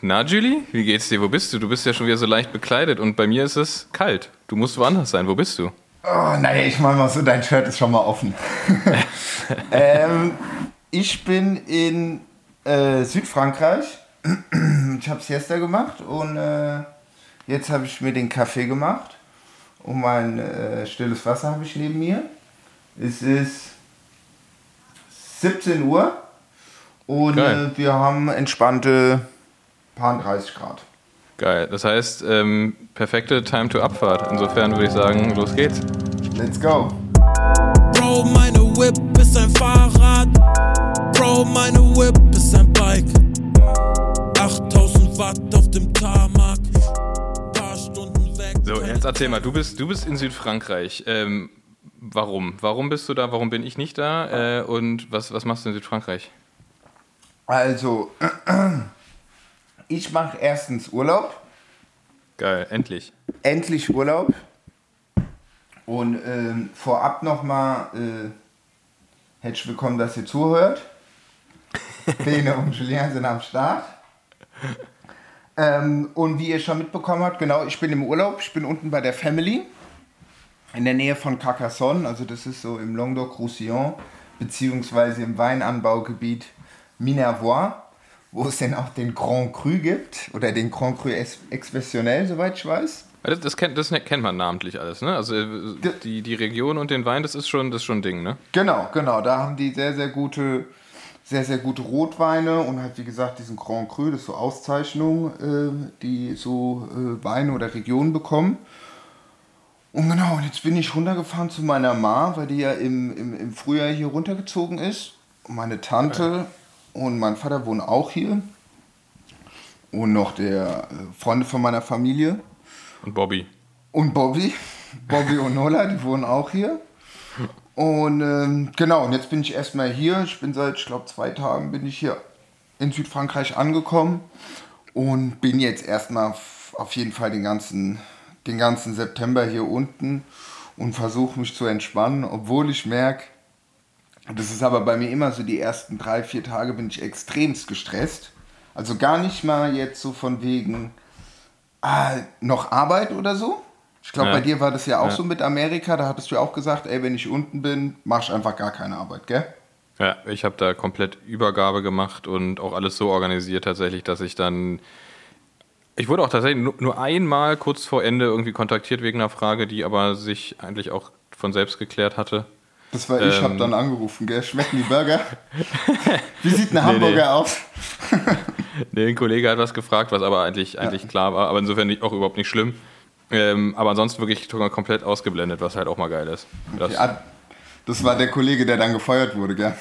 Na, Julie, wie geht's dir? Wo bist du? Du bist ja schon wieder so leicht bekleidet und bei mir ist es kalt. Du musst woanders sein. Wo bist du? Oh, naja, ich meine mal so, dein Shirt ist schon mal offen. ähm, ich bin in äh, Südfrankreich. ich habe Siesta gemacht und äh, jetzt habe ich mir den Kaffee gemacht. Und mein äh, stilles Wasser habe ich neben mir. Es ist 17 Uhr und äh, wir haben entspannte paar 30 Grad. Geil. Das heißt, ähm, perfekte Time to Abfahrt. Insofern würde ich sagen, los geht's. Let's go. Bro, meine Whip ist ein Fahrrad. Bro, meine Whip ist ein Bike. 8000 Watt auf dem Tarmac. Paar Stunden weg. So, jetzt erzähl mal, du bist, du bist in Südfrankreich. Ähm, warum? Warum bist du da? Warum bin ich nicht da? Äh, und was, was machst du in Südfrankreich? Also, ich mache erstens Urlaub. Geil, endlich. Endlich Urlaub. Und ähm, vorab nochmal äh, herzlich willkommen, dass ihr zuhört. Bene und Julien sind am Start. Ähm, und wie ihr schon mitbekommen habt, genau, ich bin im Urlaub. Ich bin unten bei der Family in der Nähe von Carcassonne. Also das ist so im Languedoc-Roussillon, beziehungsweise im Weinanbaugebiet Minervois wo es denn auch den Grand Cru gibt oder den Grand Cru Expressionnel, soweit ich weiß. Das, das, kennt, das kennt man namentlich alles, ne? Also äh, die, die Region und den Wein, das ist schon, das ist schon ein Ding, ne? Genau, genau. Da haben die sehr, sehr gute, sehr, sehr gute Rotweine und halt, wie gesagt, diesen Grand Cru, das ist so Auszeichnungen, äh, die so äh, Weine oder Regionen bekommen. Und genau, und jetzt bin ich runtergefahren zu meiner Ma, weil die ja im, im, im Frühjahr hier runtergezogen ist. Und meine Tante und mein Vater wohnt auch hier. Und noch der äh, Freunde von meiner Familie. Und Bobby. Und Bobby. Bobby und Nola, die wohnen auch hier. Und ähm, genau, und jetzt bin ich erstmal hier. Ich bin seit, ich glaube, zwei Tagen bin ich hier in Südfrankreich angekommen und bin jetzt erstmal auf jeden Fall den ganzen, den ganzen September hier unten und versuche mich zu entspannen, obwohl ich merke, das ist aber bei mir immer so, die ersten drei, vier Tage bin ich extremst gestresst. Also gar nicht mal jetzt so von wegen ah, noch Arbeit oder so. Ich glaube, ja. bei dir war das ja auch ja. so mit Amerika. Da hattest du ja auch gesagt, ey, wenn ich unten bin, mach ich einfach gar keine Arbeit, gell? Ja, ich habe da komplett Übergabe gemacht und auch alles so organisiert tatsächlich, dass ich dann. Ich wurde auch tatsächlich nur einmal kurz vor Ende irgendwie kontaktiert wegen einer Frage, die aber sich eigentlich auch von selbst geklärt hatte. Das war ich, ähm, habe dann angerufen, gell? Schmecken die Burger? Wie sieht ein Hamburger nee, nee. aus? nee, ein Kollege hat was gefragt, was aber eigentlich, eigentlich ja. klar war, aber insofern auch überhaupt nicht schlimm. Ähm, aber ansonsten wirklich komplett ausgeblendet, was halt auch mal geil ist. Das, okay, das war der Kollege, der dann gefeuert wurde, gell?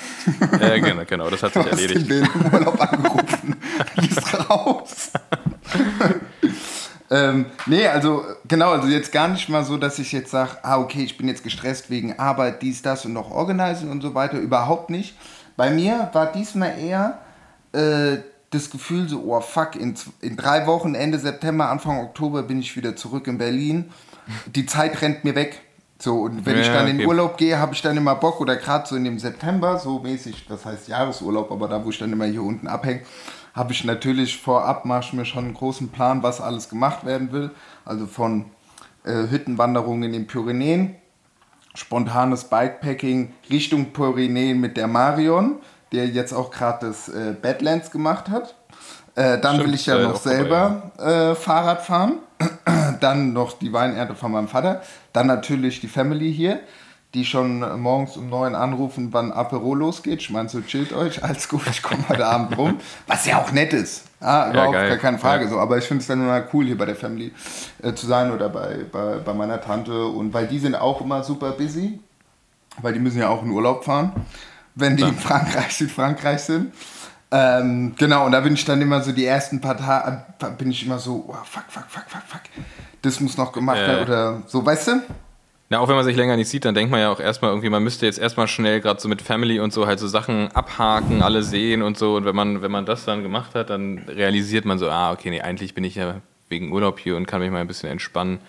Ja, genau, genau das hat sich erledigt. Du hast den Urlaub angerufen, bist raus. Ähm, nee, also genau, also jetzt gar nicht mal so, dass ich jetzt sage, ah, okay, ich bin jetzt gestresst wegen Arbeit, dies, das und noch Organizing und so weiter. Überhaupt nicht. Bei mir war diesmal eher äh, das Gefühl so, oh fuck, in, in drei Wochen, Ende September, Anfang Oktober bin ich wieder zurück in Berlin. Die Zeit rennt mir weg. So, und wenn ja, ich dann okay. in Urlaub gehe, habe ich dann immer Bock oder gerade so in dem September, so mäßig, das heißt Jahresurlaub, aber da, wo ich dann immer hier unten abhänge, habe ich natürlich vorab mache mir schon einen großen Plan, was alles gemacht werden will. Also von äh, Hüttenwanderungen in den Pyrenäen, spontanes Bikepacking Richtung Pyrenäen mit der Marion, der jetzt auch gerade das äh, Badlands gemacht hat. Äh, dann Stimmt, will ich ja noch selber ja. Äh, Fahrrad fahren. dann noch die Weinernte von meinem Vater. Dann natürlich die Family hier die schon morgens um neun anrufen, wann Apero losgeht. Ich meine, so chillt euch, alles gut, ich komme heute Abend rum. Was ja auch nett ist. Ah, überhaupt ja, gar keine Frage. Ja. So. Aber ich finde es dann immer cool, hier bei der Family äh, zu sein oder bei, bei, bei meiner Tante. Und weil die sind auch immer super busy, weil die müssen ja auch in Urlaub fahren, wenn die ja. in Frankreich, Südfrankreich sind. Ähm, genau, und da bin ich dann immer so die ersten paar Tage, bin ich immer so, oh, fuck, fuck, fuck, fuck, fuck. Das muss noch gemacht werden oder so, weißt du? Na, auch wenn man sich länger nicht sieht, dann denkt man ja auch erstmal irgendwie, man müsste jetzt erstmal schnell gerade so mit Family und so halt so Sachen abhaken, alle sehen und so. Und wenn man, wenn man das dann gemacht hat, dann realisiert man so, ah, okay, nee, eigentlich bin ich ja wegen Urlaub hier und kann mich mal ein bisschen entspannen.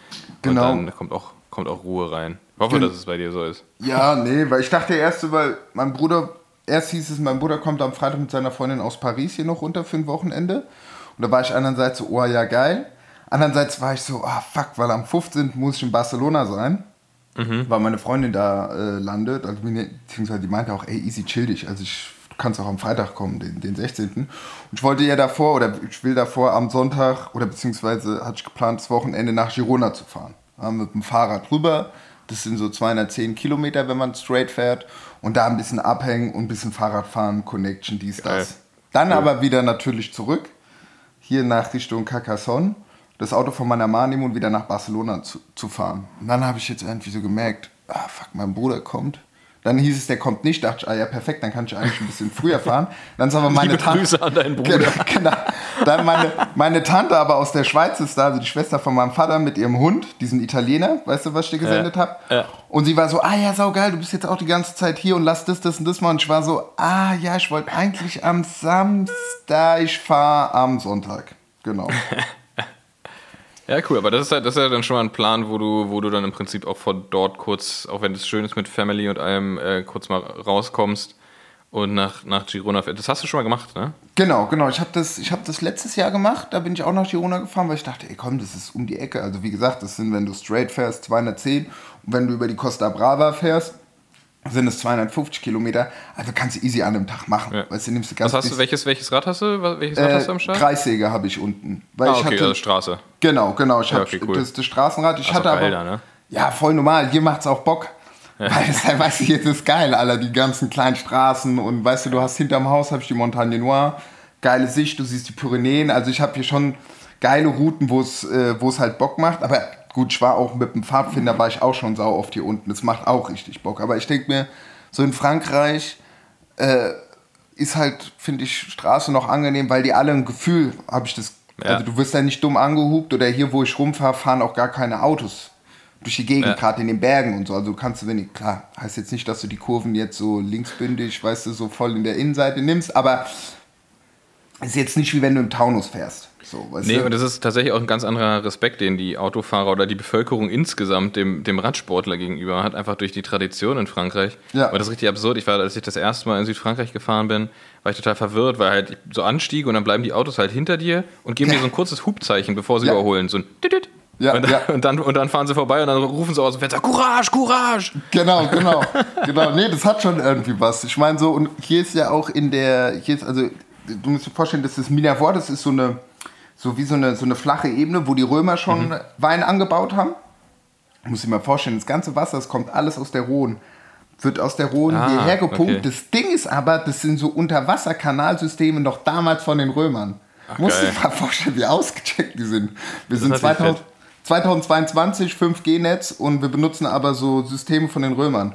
Genau. Und dann kommt auch, kommt auch Ruhe rein. Ich hoffe, dass es bei dir so ist. Ja, nee, weil ich dachte erst, weil mein Bruder, erst hieß es, mein Bruder kommt am Freitag mit seiner Freundin aus Paris hier noch runter für ein Wochenende. Und da war ich einerseits so, oh ja, geil. Andererseits war ich so, ah fuck, weil am 15. muss ich in Barcelona sein. Weil meine Freundin da äh, landet. Also, beziehungsweise die meinte auch, ey, easy, chill dich. Also ich kannst auch am Freitag kommen, den, den 16. Und ich wollte ja davor, oder ich will davor am Sonntag, oder beziehungsweise hatte ich geplant, das Wochenende nach Girona zu fahren. Ja, mit dem Fahrrad rüber. Das sind so 210 Kilometer, wenn man straight fährt. Und da ein bisschen abhängen und ein bisschen Fahrrad fahren, Connection, dies, Geil. das. Dann aber wieder natürlich zurück, hier nach Richtung Carcassonne, das Auto von meiner Mama nehmen und wieder nach Barcelona zu, zu fahren. Und dann habe ich jetzt irgendwie so gemerkt, ah fuck, mein Bruder kommt. Dann hieß es, der kommt nicht. Dachte ich, ah ja, perfekt, dann kann ich eigentlich ein bisschen früher fahren. Dann ist aber meine Liebe Tante. Grüße an deinen Bruder. Genau. Dann meine, meine Tante aber aus der Schweiz ist da, also die Schwester von meinem Vater mit ihrem Hund, diesen Italiener, weißt du, was ich dir gesendet habe? ja. Und sie war so, ah ja, saugeil, du bist jetzt auch die ganze Zeit hier und lass das, das und das mal. Und ich war so, ah ja, ich wollte eigentlich am Samstag, ich fahre am Sonntag. Genau. Ja, cool, aber das ist, halt, das ist ja dann schon mal ein Plan, wo du, wo du dann im Prinzip auch von dort kurz, auch wenn es schön ist mit Family und allem, äh, kurz mal rauskommst und nach, nach Girona fährst. Das hast du schon mal gemacht, ne? Genau, genau. Ich habe das, hab das letztes Jahr gemacht. Da bin ich auch nach Girona gefahren, weil ich dachte, ey komm, das ist um die Ecke. Also wie gesagt, das sind, wenn du straight fährst, 210. Und wenn du über die Costa Brava fährst, sind es 250 Kilometer. Also kannst du easy an einem Tag machen. Ja. Weißt du, nimmst du ganz Was hast du, welches, welches Rad hast du? Welches Rad äh, hast du am Start? Kreissäge habe ich unten. Weil Ah, ich okay, hatte, also Straße. Genau, genau. Ich Ja, habe okay, cool. das, das Straßenrad. Ich ist hatte aber. geil ne? Ja, voll normal. Hier macht's auch Bock. Weil es halt, weißt du, jetzt ist geil, Alter, die ganzen kleinen Straßen und weißt du, du hast hinterm Haus habe ich die Montagne Noire, geile Sicht, du siehst die Pyrenäen, also ich habe hier schon geile Routen, wo es äh, wo es halt Bock macht, aber gut, ich war auch mit dem Pfadfinder, war ich auch schon sau oft hier unten, das macht auch richtig Bock, aber ich denke mir, so in Frankreich äh, ist halt, finde ich, Straße noch angenehm, weil die alle ein Gefühl, habe ich das, Ja. also du wirst ja nicht dumm angehupt oder hier, wo ich rumfahre, fahren auch gar keine Autos durch die Gegend, Ja. gerade in den Bergen und so. Also kannst du wenig, klar, heißt jetzt nicht, dass du die Kurven jetzt so linksbündig, weißt du, so voll in der Innenseite nimmst, aber ist jetzt nicht wie wenn du im Taunus fährst. So, weißt Nee, du? und das ist tatsächlich auch ein ganz anderer Respekt, den die Autofahrer oder die Bevölkerung insgesamt dem, dem Radsportler gegenüber hat, einfach durch die Tradition in Frankreich. Ja. Aber das ist richtig absurd. Ich war, als ich das erste Mal in Südfrankreich gefahren bin, war ich total verwirrt, weil halt so anstieg und dann bleiben die Autos halt hinter dir und geben dir so ein kurzes Hubzeichen, bevor sie Ja. überholen. So ein Tütüt. Ja, und, dann, ja. und, dann, und dann fahren sie vorbei und dann rufen sie aus dem Fenster, Courage, Courage! Genau, genau. genau. Nee, das hat schon irgendwie was. Ich meine so, und hier ist ja auch in der, hier ist, also, du musst dir vorstellen, das ist Minervois, das ist so eine, so wie so eine, so eine flache Ebene, wo die Römer schon Wein angebaut haben. Musst dir mal vorstellen, das ganze Wasser, das kommt alles aus der Rhone. Wird aus der Rhone Ah, hierher gepumpt. okay. Das Ding ist aber, das sind so Unterwasserkanalsysteme noch damals von den Römern. Ach, musst dir geil. mal vorstellen, wie ausgecheckt die sind. Wir sind ist natürlich 2000, 2022 5G-Netz und wir benutzen aber so Systeme von den Römern.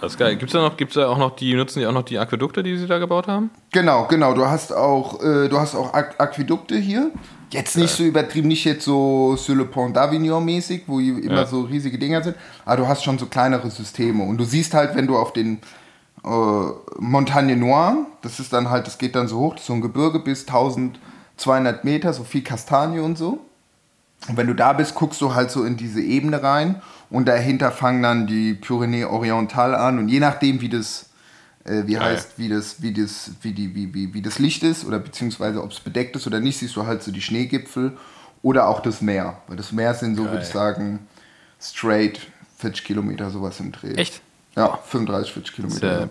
Das ist geil. Gibt es da noch, gibt's da auch noch die, nutzen die auch noch die Aquädukte, die sie da gebaut haben? Genau, genau. Du hast auch, äh, du hast auch Aqu Aquädukte hier. Jetzt nicht so übertrieben, nicht jetzt so sur le Pont d'Avignon mäßig, wo immer Ja. so riesige Dinger sind, aber du hast schon so kleinere Systeme. Und du siehst halt, wenn du auf den äh, Montagne Noire, das ist dann halt, das geht dann so hoch, das ist so ein Gebirge bis 1200 Meter, so viel Kastanie und so. Und wenn du da bist, guckst du halt so in diese Ebene rein und dahinter fangen dann die Pyrenäe Oriental an und je nachdem, wie das, äh, wie Geil. heißt, wie das, wie das, wie die, wie, wie, wie das Licht ist oder beziehungsweise ob es bedeckt ist oder nicht, siehst du halt so die Schneegipfel oder auch das Meer. Weil das Meer sind so, würde ich sagen, straight 40 Kilometer sowas im Dreh. Echt? Ja, 35, 40 Das ist Kilometer. ja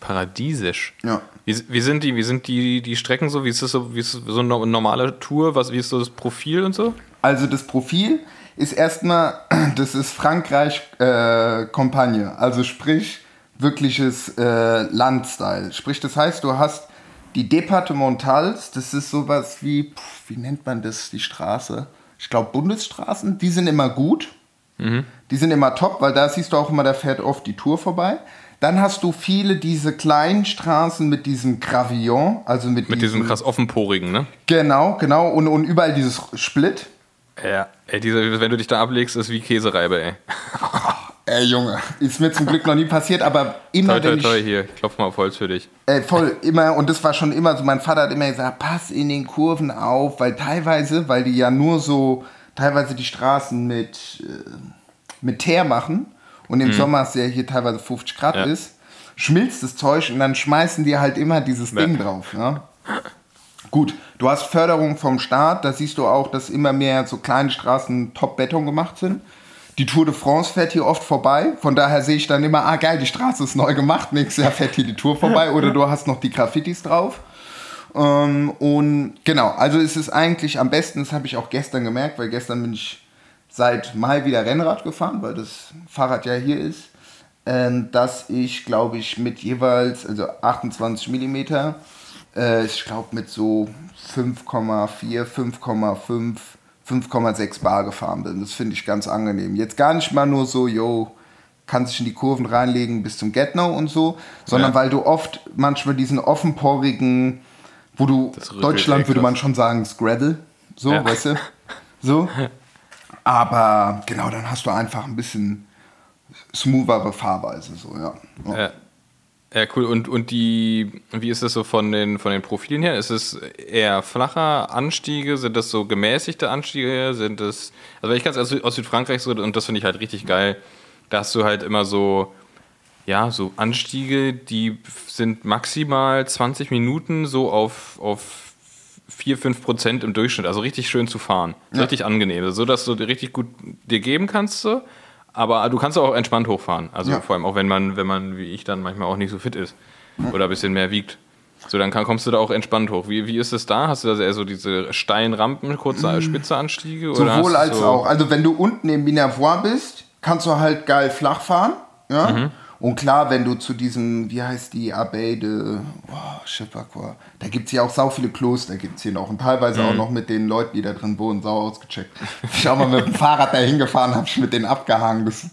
paradiesisch. Ja. Wie, wie sind die, wie sind die, die Strecken so? Wie ist das so, wie ist so eine normale Tour? Was, wie ist so das Profil und so? Also das Profil ist erstmal, das ist Frankreich äh, also sprich wirkliches äh, Landstyle. Sprich, das heißt, du hast die Departementals, das ist sowas wie, pf, wie nennt man das, die Straße? Ich glaube Bundesstraßen, die sind immer gut. Die sind immer top, weil da siehst du auch immer, da fährt oft die Tour vorbei. Dann hast du viele diese kleinen Straßen mit diesem Gravillon, also mit, Mit diesem krass offenporigen, ne? Genau, genau. Und, und überall dieses Split. Ja. Ey, diese, wenn du dich da ablegst, ist wie Käsereibe, ey. Ey, Junge, ist mir zum Glück noch nie passiert, aber immer Toi, toi, wenn ich, toi, hier. Ich klopf mal auf Holz für dich. äh, voll, immer, und das war schon immer so, mein Vater hat immer gesagt, pass in den Kurven auf, weil teilweise, weil die ja nur so, teilweise die Straßen mit, äh, mit Teer machen und im Sommer es ja hier teilweise 50 Grad Mhm. Ja. ist, schmilzt das Zeug und dann schmeißen die halt immer dieses Ja. Ding drauf, ne? Gut, du hast Förderung vom Staat, da siehst du auch, dass immer mehr so kleine Straßen Top-Beton gemacht sind. Die Tour de France fährt hier oft vorbei, von daher sehe ich dann immer, ah geil, die Straße ist neu gemacht, nächstes Jahr fährt hier die Tour vorbei. Oder du hast noch die Graffitis drauf. Ähm, und genau, also ist es eigentlich am besten, das habe ich auch gestern gemerkt, weil gestern bin ich seit Mai wieder Rennrad gefahren, weil das Fahrrad ja hier ist, ähm, dass ich, glaube ich, mit jeweils, also 28 Millimeter, äh, ich glaube mit so 5,4, 5,5, 5,6 Bar gefahren bin. Das finde ich ganz angenehm. Jetzt gar nicht mal nur so, yo, kann sich in die Kurven reinlegen bis zum Get-No und so, sondern Ja. weil du oft manchmal diesen offenporigen, wo du, Deutschland echt würde man schon sagen, Scraddle, so, Ja. weißt du, so. Aber genau, dann hast du einfach ein bisschen smoothere Fahrweise, so, ja. ja. Ja. Cool. Und, und die, wie ist das so von den, von den Profilen her? Ist es eher flacher Anstiege? Sind das so gemäßigte Anstiege? Sind das, also ich ganz aus, aus Südfrankreich so, und das finde ich halt richtig geil, da hast du halt immer so, ja, so Anstiege, die sind maximal 20 Minuten so auf, auf 4, 5 Prozent im Durchschnitt. Also richtig schön zu fahren. Ja. Richtig angenehm. So dass du dir richtig gut dir geben kannst. So. Aber du kannst auch entspannt hochfahren. Also Ja. vor allem auch wenn man, wenn man, wie ich dann manchmal auch nicht so fit ist. Oder ein bisschen mehr wiegt. So, dann kann, kommst du da auch entspannt hoch. Wie, wie ist es da? Hast du da eher so diese steilen Rampen, kurze, Mm. Sowohl du als so, auch. Also wenn du unten im Minervois bist, kannst du halt geil flach fahren. Ja? Mhm. Und klar, wenn du zu diesem, wie heißt die, Abbaye de oh, quoi. Da gibt es ja auch sau viele Kloster, gibt es hier noch. Und teilweise Mhm. auch noch mit den Leuten, die da drin wohnen, sau ausgecheckt. Ich auch mal mit dem Fahrrad da hingefahren, habe ich mit denen abgehangen. Das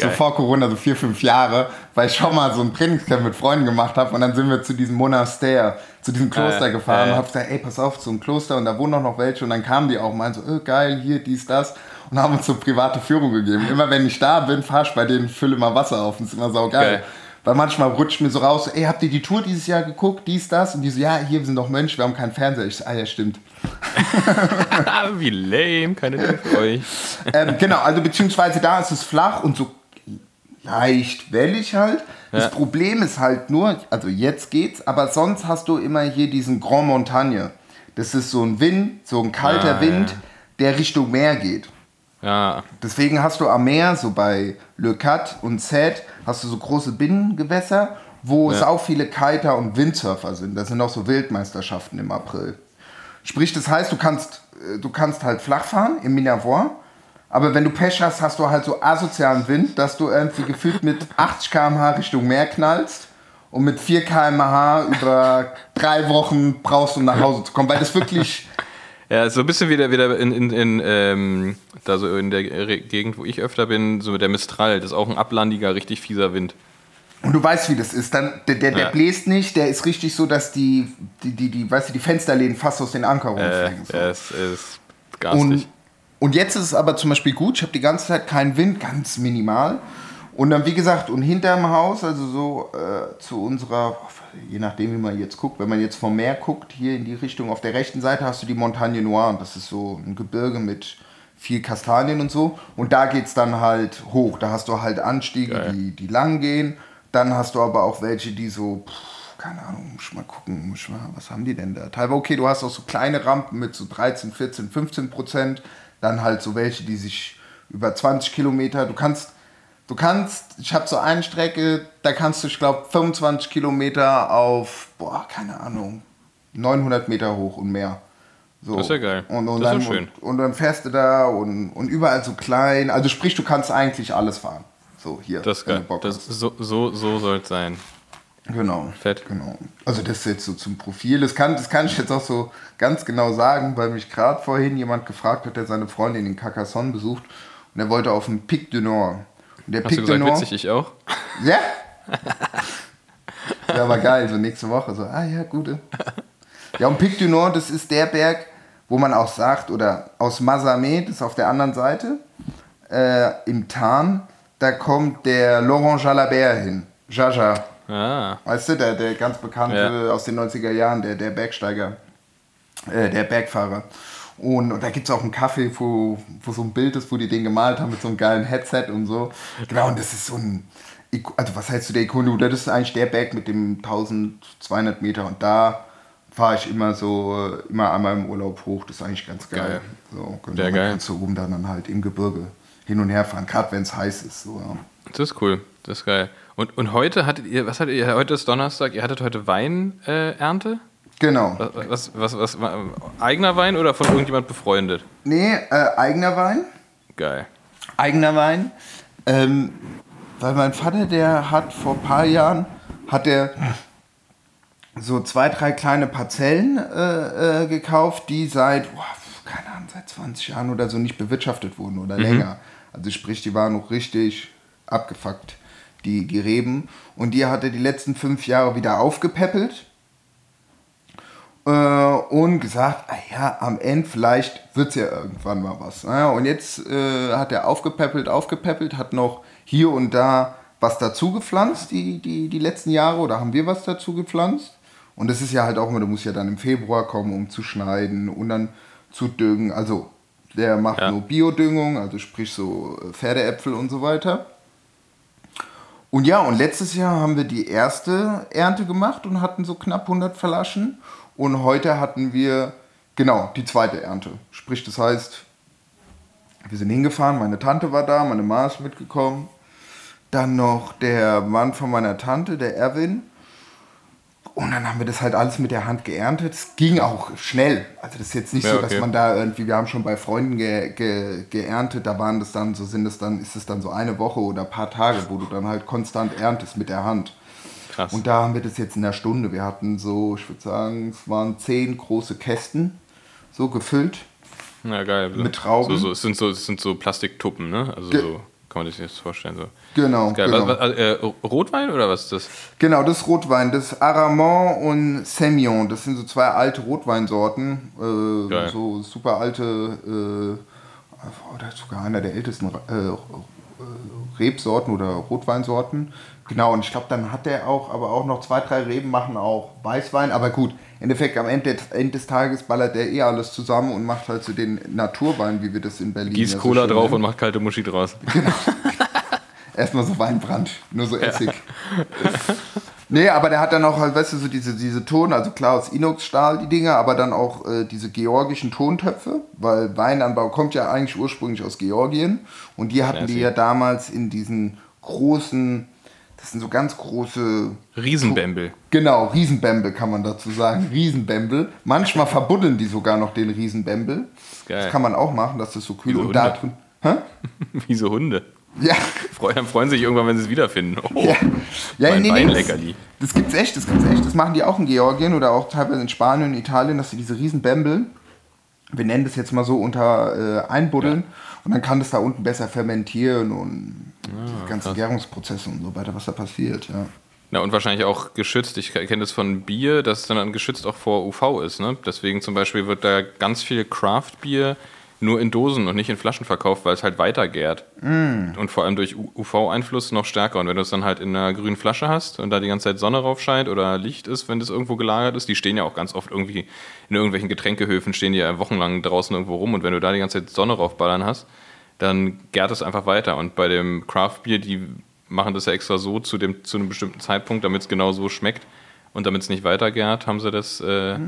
so Geil. vor Corona, so vier, fünf Jahre, weil ich schon mal so ein Trainingscamp mit Freunden gemacht habe. Und dann sind wir zu diesem Monaster, zu diesem Kloster Äh, gefahren äh. und hab gesagt, ey, pass auf, zum Kloster und da wohnen auch noch welche und dann kamen die auch mal so, äh, geil, hier, dies, das und haben uns so private Führung gegeben. Immer wenn ich da bin, fahr ich bei denen, fülle mal Wasser auf und das ist immer sau geil. Weil manchmal rutscht mir so raus, so, ey, habt ihr die Tour dieses Jahr geguckt, dies, das? Und die so, ja, hier wir sind doch Mönche, wir haben keinen Fernseher. Ich so, ah ja, stimmt. Wie lame, keine Tür für euch. ähm, genau, also beziehungsweise da ist es flach und so leicht wellig halt. Das Ja. Problem ist halt nur, also jetzt geht's, aber sonst hast du immer hier diesen Grand Montagne. Das ist so ein Wind, so ein kalter Ah, Wind, ja. der Richtung Meer geht. Ja, Deswegen hast du am Meer, so bei Le Cat und Zed, hast du so große Binnengewässer, wo es Ja. auch viele Kiter und Windsurfer sind. Das sind auch so Wildmeisterschaften im April. Sprich, das heißt, du kannst, äh, du kannst halt flach fahren im Minervois, aber wenn du Pech hast, hast du halt so asozialen Wind, dass du irgendwie gefühlt mit 80 km/h Richtung Meer knallst und mit 4 km/h über drei Wochen brauchst, um nach Hause zu kommen, weil das wirklich Ja, so ein bisschen wieder, wieder in, in, in ähm, da so in der Gegend, wo ich öfter bin, so mit der Mistral, das ist auch ein ablandiger, richtig fieser Wind. Und du weißt, wie das ist. Dann, der, der, der Ja. bläst nicht, der ist richtig so, dass die, die, die, die, weißt du, die Fensterläden fast aus den Anker Äh, rumfliegen. so. es ist garstig. und jetzt ist es aber zum Beispiel gut, ich habe die ganze Zeit keinen Wind, ganz minimal. Und dann, wie gesagt, und hinterm Haus, also so äh, zu unserer, je nachdem, wie man jetzt guckt, wenn man jetzt vom Meer guckt, hier in die Richtung, auf der rechten Seite hast du die Montagne Noire. Und das ist so ein Gebirge mit viel Kastanien und so. Und da geht es dann halt hoch. Da hast du halt Anstiege, Geil. die, die lang gehen. Dann hast du aber auch welche, die so, pff, keine Ahnung, muss ich mal gucken, muss ich mal, was haben die denn da? Teilweise, okay, du hast auch so kleine Rampen mit so 13, 14, 15 Prozent. Dann halt so welche, die sich über 20 Kilometer, du kannst, du kannst, ich habe so eine Strecke, da kannst du, ich glaube, 25 Kilometer auf, boah, keine Ahnung, 900 Meter hoch und mehr. So. Das ist ja geil. Und, und, Das dann, ist schön. Und, und dann fährst du da und, und überall so klein. Also sprich, du kannst eigentlich alles fahren. So, hier. Das ist geil. Bock Das, so so, so soll es sein. Genau. Fett. Genau. Also das ist jetzt so zum Profil. Das kann, das kann ich jetzt auch so ganz genau sagen, weil mich gerade vorhin jemand gefragt hat, der seine Freundin in Carcassonne besucht und er wollte auf den Pic du Nord. Und der Hast Pic du du gesagt, Nord. witzig, ich auch? Ja? ja, aber geil, so nächste Woche. So, ah ja, gute. Ja, und Pic du Nord, das ist der Berg, wo man auch sagt, oder aus Mazamet, das ist auf der anderen Seite, äh, im Tarn, da kommt der Laurent Jalabert hin. Jaja. Ah, Weißt du, der, der ganz bekannte Ja. aus den 90er Jahren, der, der Bergsteiger, äh, der Bergfahrer. Und, und da gibt es auch einen Kaffee, wo, wo so ein Bild ist, wo die den gemalt haben mit so einem geilen Headset und so. Genau, und das ist so ein, also was heißt du der Ikone? Das ist eigentlich der Berg mit dem 1200 Meter und da fahre ich immer so, äh, immer einmal im Urlaub hoch. Das ist eigentlich ganz geil. Geil. So, genau, Sehr geil. kann so oben dann halt im Gebirge hin und her fahren, gerade wenn es heiß ist. So, ja. Das ist cool, das ist geil. Und, und heute hattet ihr, was hattet ihr, heute ist Donnerstag, ihr hattet heute Weinernte? Äh? Genau. was, was, was, was, eigener Wein oder von irgendjemand befreundet? Nee, äh, eigener Wein. Geil. eigener Wein. Ähm, weil mein Vater, der hat vor ein paar Jahren, hat er so zwei, drei kleine Parzellen äh, äh, gekauft, die seit, boah, keine Ahnung, seit 20 Jahren oder so nicht bewirtschaftet wurden oder länger. Also sprich, die waren noch richtig abgefuckt, die, die Reben. Und die hat er die letzten fünf Jahre wieder aufgepäppelt äh, und gesagt, ah ja, am Ende vielleicht wird es ja irgendwann mal was. Naja, und jetzt äh, hat er aufgepäppelt, aufgepäppelt, hat noch hier und da was dazu gepflanzt, die, die, die letzten Jahre, oder haben wir was dazu gepflanzt? Und das ist ja halt auch immer, du musst ja dann im Februar kommen, um zu schneiden und dann zu düngen. Also der macht Ja. nur Biodüngung, also sprich so Pferdeäpfel und so weiter. Und ja, und letztes Jahr haben wir die erste Ernte gemacht und hatten so knapp 100 Flaschen. Und heute hatten wir, genau, die zweite Ernte. Sprich, das heißt, wir sind hingefahren, meine Tante war da, meine Ma ist mitgekommen. Dann noch der Mann von meiner Tante, der Erwin. Und dann haben wir das halt alles mit der Hand geerntet. Es ging auch schnell. Also das ist jetzt nicht Ja, so, okay. dass man da irgendwie, wir haben schon bei Freunden ge, ge, geerntet, da waren das dann, so sind es dann, ist es dann so eine Woche oder ein paar Tage, wo du dann halt konstant erntest mit der Hand. Krass. Und da haben wir das jetzt in einer Stunde. Wir hatten so, ich würde sagen, es waren zehn große Kästen, so gefüllt. ja, geil. mit Trauben. So, so, es, sind so, es sind so Plastiktuppen, ne? Also Ge- so kann man sich das vorstellen. So. Genau, genau. Was, was, äh, Rotwein oder was ist das? Genau, das ist Rotwein. Das ist Aramon und Semillon. Das sind so zwei alte Rotweinsorten. Äh, so super alte, äh, oder sogar einer der ältesten äh, Rebsorten oder Rotweinsorten. Genau, und ich glaube, dann hat er auch, aber auch noch zwei, drei Reben machen auch Weißwein. Aber gut, im Endeffekt am Ende, Ende des Tages ballert er eh alles zusammen und macht halt so den Naturwein, wie wir das in Berlin so Cola schön drauf nennen. und macht kalte Muschi draus. Erstmal so Weinbrand, nur so Essig. nee, aber der hat dann auch halt, weißt du, so diese, diese Ton, also klar aus Inoxstahl die Dinger, aber dann auch äh, diese georgischen Tontöpfe, weil Weinanbau kommt ja eigentlich ursprünglich aus Georgien und die hatten die Classy. ja damals in diesen großen, das sind so ganz große Riesenbämbel. Genau, Riesenbämbel kann man dazu sagen. Riesenbämbel. Manchmal verbuddeln die sogar noch den Riesenbämbel. geil. Das kann man auch machen, dass das so kühl Wie und da drin. Hä? Wie so Hunde. Ja. Dann freuen sich irgendwann, wenn sie es wiederfinden. Oh, Ja, ja mein nee, nee, Weinleckerli. das, das gibt's echt, das gibt's echt. Das machen die auch in Georgien oder auch teilweise in Spanien und Italien, dass sie diese Riesenbämbel, wir nennen das jetzt mal so, unter äh, einbuddeln und dann kann das da unten besser fermentieren und die ganzen Gärungsprozesse und so weiter, was da passiert, ja. Na, und wahrscheinlich auch geschützt. Ich kenne das von Bier, dass es dann geschützt auch vor UV ist. Ne? Deswegen zum Beispiel wird da ganz viel Craft-Bier nur in Dosen und nicht in Flaschen verkauft, weil es halt weiter gärt. Und vor allem durch UV-Einfluss noch stärker. Und wenn du es dann halt in einer grünen Flasche hast und da die ganze Zeit Sonne drauf scheint oder Licht ist, wenn das irgendwo gelagert ist, die stehen ja auch ganz oft irgendwie in irgendwelchen Getränkehöfen, stehen die ja wochenlang draußen irgendwo rum. Und wenn du da die ganze Zeit Sonne draufballern hast, dann gärt es einfach weiter. Und bei dem Craft-Bier, die machen das ja extra so zu, dem, zu einem bestimmten Zeitpunkt, damit es genau so schmeckt. Und damit es nicht weiter gärt, haben sie das äh,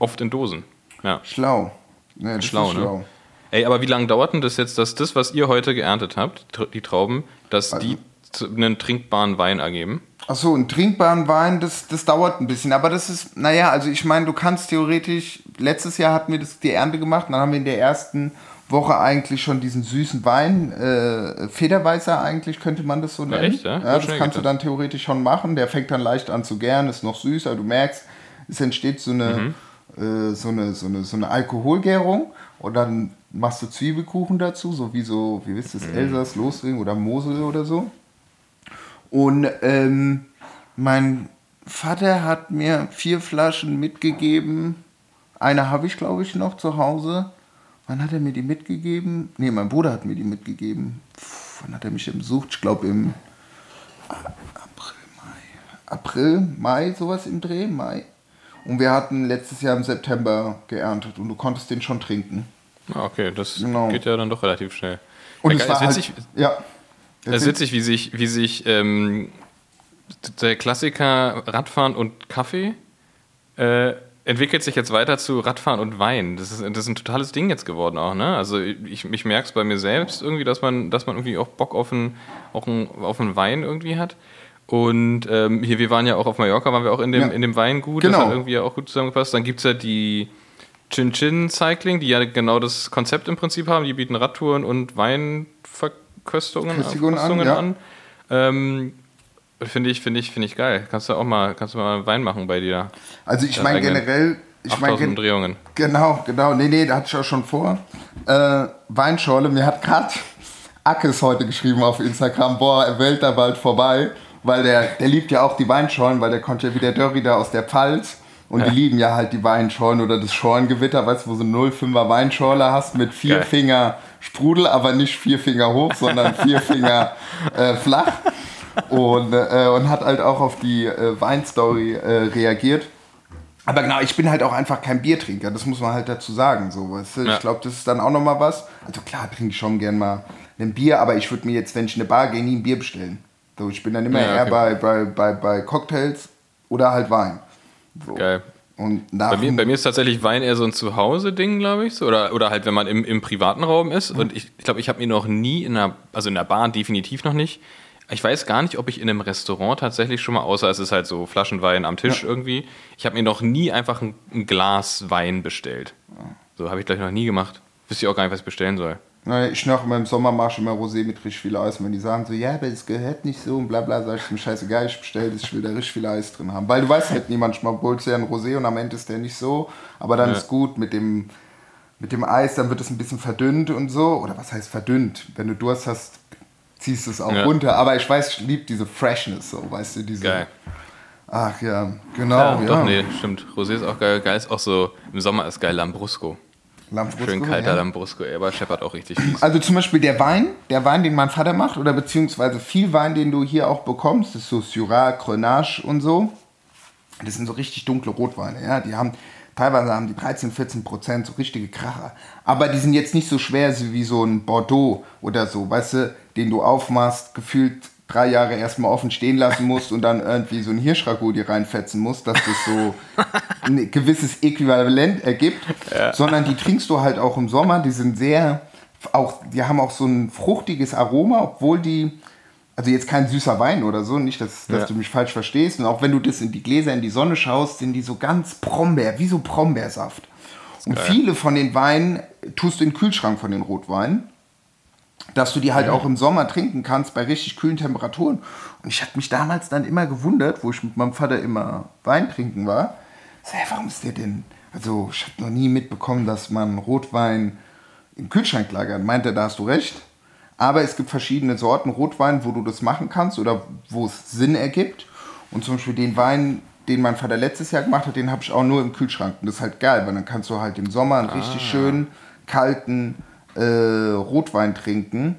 oft in Dosen. Ja. Schlau. Das Schlau, ne? schlau. Ey, aber wie lange dauert denn das jetzt, dass das, was ihr heute geerntet habt, die Trauben, dass Also die einen trinkbaren Wein ergeben? Achso, einen trinkbaren Wein, das, das dauert ein bisschen. Aber das ist, naja, also ich meine, du kannst theoretisch, letztes Jahr hatten wir das, die Ernte gemacht, dann haben wir in der ersten Woche eigentlich schon diesen süßen Wein, äh, Federweißer eigentlich, könnte man das so nennen. echt, ja? So das kannst du dann theoretisch schon machen. Der fängt dann leicht an zu gären, ist noch süß, aber du merkst, es entsteht so eine, Mhm. äh, so eine, so eine, so eine Alkoholgärung und dann machst du Zwiebelkuchen dazu, so wie so, wie wisst ihr, Mhm. Elsass, Losring oder Mosel oder so. Und ähm, mein Vater hat mir vier Flaschen mitgegeben. Eine habe ich, glaube ich, noch zu Hause. Wann hat er mir die mitgegeben? Nee, mein Bruder hat mir die mitgegeben. Pff, wann hat er mich besucht? Ich glaube im April, Mai. April, Mai, sowas im Dreh, Mai. Und wir hatten letztes Jahr im September geerntet und du konntest den schon trinken. Ah, okay, das Genau. geht ja dann doch relativ schnell. Und ja, es war ist halt, witzig, ja. Es ist witzig, wie sich, wie sich ähm, der Klassiker Radfahren und Kaffee äh, entwickelt sich jetzt weiter zu Radfahren und Wein. Das ist, das ist ein totales Ding jetzt geworden auch, ne? Also ich, ich merke es bei mir selbst irgendwie, dass man, dass man irgendwie auch Bock auf einen, auch einen, auf einen Wein irgendwie hat. Und ähm, hier, wir waren ja auch auf Mallorca, waren wir auch in dem, Ja. in dem Weingut, Genau. das hat irgendwie auch gut zusammengepasst. Dann gibt es ja die Chin Chin Cycling, die ja genau das Konzept im Prinzip haben. Die bieten Radtouren und Weinverköstungen an, ja. an. Ähm, Finde ich, finde ich, finde ich geil. Kannst du auch mal, kannst du mal Wein machen bei dir? Also ich meine generell, ich meine 8000 gen Umdrehungen. genau, genau, nee, nee, da hatte ich auch schon vor. Äh, Weinschorle, mir hat gerade Ackes heute geschrieben auf Instagram, boah, er wählt da bald vorbei, weil der, der liebt ja auch die Weinschorlen, weil der kommt ja wie der Dörri da aus der Pfalz und die lieben ja halt die Weinschorlen oder das Schorlengewitter, weißt du, wo so 0,5er Weinschorle hast mit vier Geil. Finger Sprudel, aber nicht vier Finger hoch, sondern vier Finger äh, flach. Und, äh, und hat halt auch auf die äh, Weinstory äh, reagiert. Aber genau, ich bin halt auch einfach kein Biertrinker, das muss man halt dazu sagen. So, weißt du? Ja. Ich glaube, das ist dann auch nochmal was. Also klar, trinke ich schon gern mal ein Bier, aber ich würde mir jetzt, wenn ich in eine Bar gehe, nie ein Bier bestellen. So, ich bin dann immer Ja, eher okay. bei, bei, bei, bei Cocktails oder halt Wein. Geil. Und Bei mir, bei mir ist tatsächlich Wein eher so ein Zuhause-Ding, glaube ich. So. Oder, oder halt, wenn man im, im privaten Raum ist. Und ich, ich glaube, ich habe mir noch nie in einer, also in der Bar definitiv noch nicht. Ich weiß gar nicht, ob ich in einem Restaurant tatsächlich schon mal, außer es ist halt so Flaschenwein am Tisch irgendwie. Ich habe mir noch nie einfach ein, ein Glas Wein bestellt. So habe ich gleich noch nie gemacht. Wüsste ich auch gar nicht, was ich bestellen soll. Ich Sommer mache ich immer Rosé mit richtig viel Eis. Und wenn die sagen so, ja, aber das gehört nicht so und bla bla, sag ich mir scheißegal, ich bestelle das, ich will da richtig viel Eis drin haben. Weil du weißt halt nie, manchmal holst du ja ein Rosé und am Ende ist der nicht so. Aber dann Ja. ist gut mit dem, mit dem Eis, dann wird es ein bisschen verdünnt und so. Oder was heißt verdünnt? Wenn du Durst hast, ziehst du es auch Ja. runter. Aber ich weiß, ich liebe diese Freshness, so, weißt du, diese. Geil. Ach ja, genau. Ja, Ja, Doch, nee, stimmt. Rosé ist auch geil. Geil ist auch so, im Sommer ist geil Lambrusco. Lambrusco, Schön kalter ja. Lambrusco, aber scheppert auch richtig fies. Also zum Beispiel der Wein, der Wein, den mein Vater macht, oder beziehungsweise viel Wein, den du hier auch bekommst, ist so Syrah, Grenache und so. Das sind so richtig dunkle Rotweine, ja. Die haben, teilweise haben die 13, 14 Prozent, so richtige Kracher. Aber die sind jetzt nicht so schwer wie so ein Bordeaux oder so, weißt du, den du aufmachst, gefühlt drei Jahre erstmal offen stehen lassen musst und dann irgendwie so ein Hirschragout dir reinfetzen musst, dass das so ein gewisses Äquivalent ergibt, sondern die trinkst du halt auch im Sommer. Die sind sehr, auch, die haben auch so ein fruchtiges Aroma, obwohl die, also jetzt kein süßer Wein oder so, nicht, dass, dass Ja. du mich falsch verstehst. Und auch wenn du das in die Gläser in die Sonne schaust, sind die so ganz Brombeer, wie so Brombeersaft. Und viele von den Weinen tust du in den Kühlschrank von den Rotweinen dass du die halt auch im Sommer trinken kannst bei richtig kühlen Temperaturen. Und ich habe mich damals dann immer gewundert, wo ich mit meinem Vater immer Wein trinken war. So, hey, warum ist der denn? Also ich habe noch nie mitbekommen, dass man Rotwein im Kühlschrank lagert. Meint er, da hast du recht. Aber es gibt verschiedene Sorten Rotwein, wo du das machen kannst oder wo es Sinn ergibt. Und zum Beispiel den Wein, den mein Vater letztes Jahr gemacht hat, den habe ich auch nur im Kühlschrank. Und das ist halt geil, weil dann kannst du halt im Sommer einen richtig schönen, kalten äh, Rotwein trinken.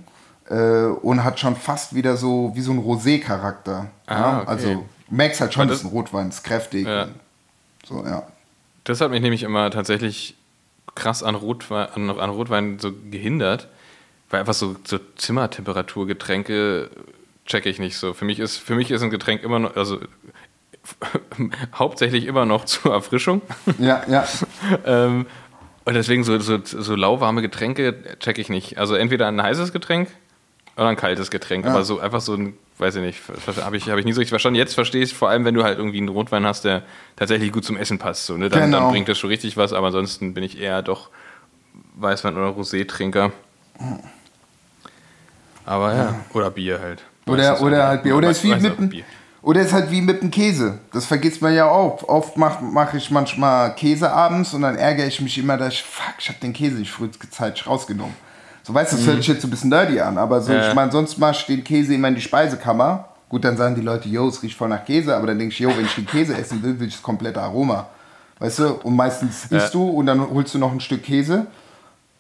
Äh, und hat schon fast wieder so wie so ein Rosé-Charakter. Ah, ja? okay. Also merkst halt schon, das ist das- ein Rotwein, ist kräftig. Ja. So, ja. Das hat mich nämlich immer tatsächlich krass an Rotwein, an, an Rotwein so gehindert, weil einfach so, so Zimmertemperaturgetränke checke ich nicht so. Für mich ist, für mich ist ein Getränk immer noch, also hauptsächlich immer noch zur Erfrischung. Ja, ja. ähm, und deswegen so, so, so lauwarme Getränke checke ich nicht. Also entweder ein heißes Getränk oder ein kaltes Getränk. Ja. Aber so einfach so ein, weiß ich nicht, habe ich, hab ich nie so richtig verstanden. Jetzt verstehe ich es vor allem, wenn du halt irgendwie einen Rotwein hast, der tatsächlich gut zum Essen passt. So, ne? dann, Genau. dann bringt das schon richtig was, aber ansonsten bin ich eher doch Weißwein- oder Rosé-Trinker. Aber ja, oder Bier halt. Oder, oder auch halt Bier. Oder ist wie mit Bier. Oder ist halt wie mit dem Käse. Das vergisst man ja auch. Oft mache mach ich manchmal Käse abends und dann ärgere ich mich immer, dass ich, fuck, ich habe den Käse nicht frühzeitig rausgenommen. So weißt du, das hört sich jetzt so ein bisschen nerdy an, aber so, Ja. ich meine, sonst mach ich den Käse immer in die Speisekammer. Gut, dann sagen die Leute, yo, es riecht voll nach Käse, aber dann denke ich, yo, wenn ich den Käse essen will, will ich das komplette Aroma. Weißt du? Und meistens isst du und dann holst du noch ein Stück Käse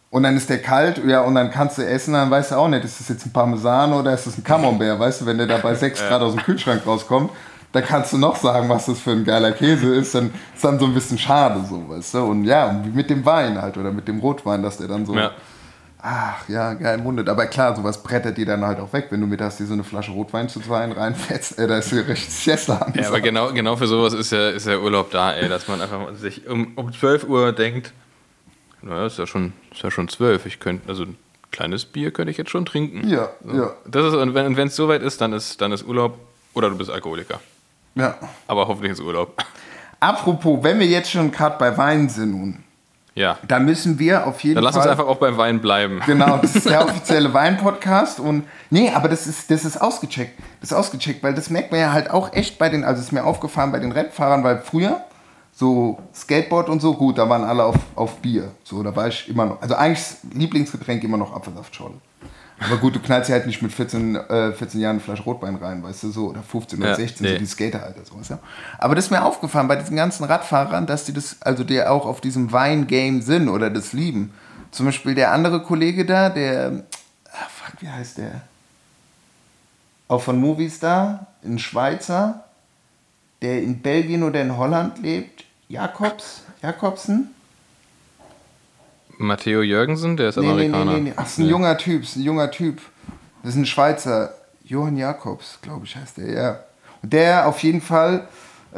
und dann ist der kalt, ja, und dann kannst du essen, dann weißt du auch nicht, ist das jetzt ein Parmesan oder ist das ein Camembert, weißt du, wenn der da bei 6 Grad aus dem Kühlschrank rauskommt, dann kannst du noch sagen, was das für ein geiler Käse ist, dann ist dann so ein bisschen schade, so, weißt du, und ja, mit dem Wein halt, oder mit dem Rotwein, dass der dann so Ja. Ach ja, geil, mundet. Aber klar, sowas brettert dir dann halt auch weg, wenn du mittags dir so eine Flasche Rotwein zu zweien reinfetzt. Ey, da ist dir richtig Siesta an. Ja, aber genau, genau für sowas ist ja, ist ja Urlaub da, ey, dass man einfach sich um, um 12 Uhr denkt, naja, ist ja schon, ist ja schon 12. Ich könnte, also ein kleines Bier könnte ich jetzt schon trinken. Ja, ja, Das ist, und wenn es soweit ist, dann ist, dann ist Urlaub oder du bist Alkoholiker. ja. Aber hoffentlich ist Urlaub. Apropos, wenn wir jetzt schon gerade bei Wein sind nun, Ja. da müssen wir auf jeden Dann lass Fall... uns einfach auch beim Wein bleiben. Genau, das ist der offizielle Wein-Podcast und nee, aber das ist, das ist ausgecheckt. Das ist ausgecheckt, weil das merkt man ja halt auch echt bei den, also ist mir aufgefallen bei den Rennfahrern, weil früher so Skateboard und so, gut, da waren alle auf, auf Bier. So, da war ich immer noch, also eigentlich Lieblingsgetränk immer noch Apfelsaftschorle. Aber gut, du knallst ja halt nicht mit 14, äh, 14 Jahren Flasche Rotwein rein, weißt du, so, oder 15 oder Ja, 16, nee. so die Skateralter, sowas, ja. Aber das ist mir aufgefallen bei diesen ganzen Radfahrern, dass die das, also die auch auf diesem Wein-Game sind oder das lieben. Zum Beispiel der andere Kollege da, der, ah, fuck, wie heißt der? Auch von Movistar, ein Schweizer, der in Belgien oder in Holland lebt. Jakobs, Jakobsen? Matteo Jürgensen, der ist Nee, nee, nee, Amerikaner. nee, nee. Ach, ist ein junger Typ, ist ein junger Typ. Das ist ein Schweizer. Johann Jakobs, glaube ich, heißt der, ja. Und der auf jeden Fall,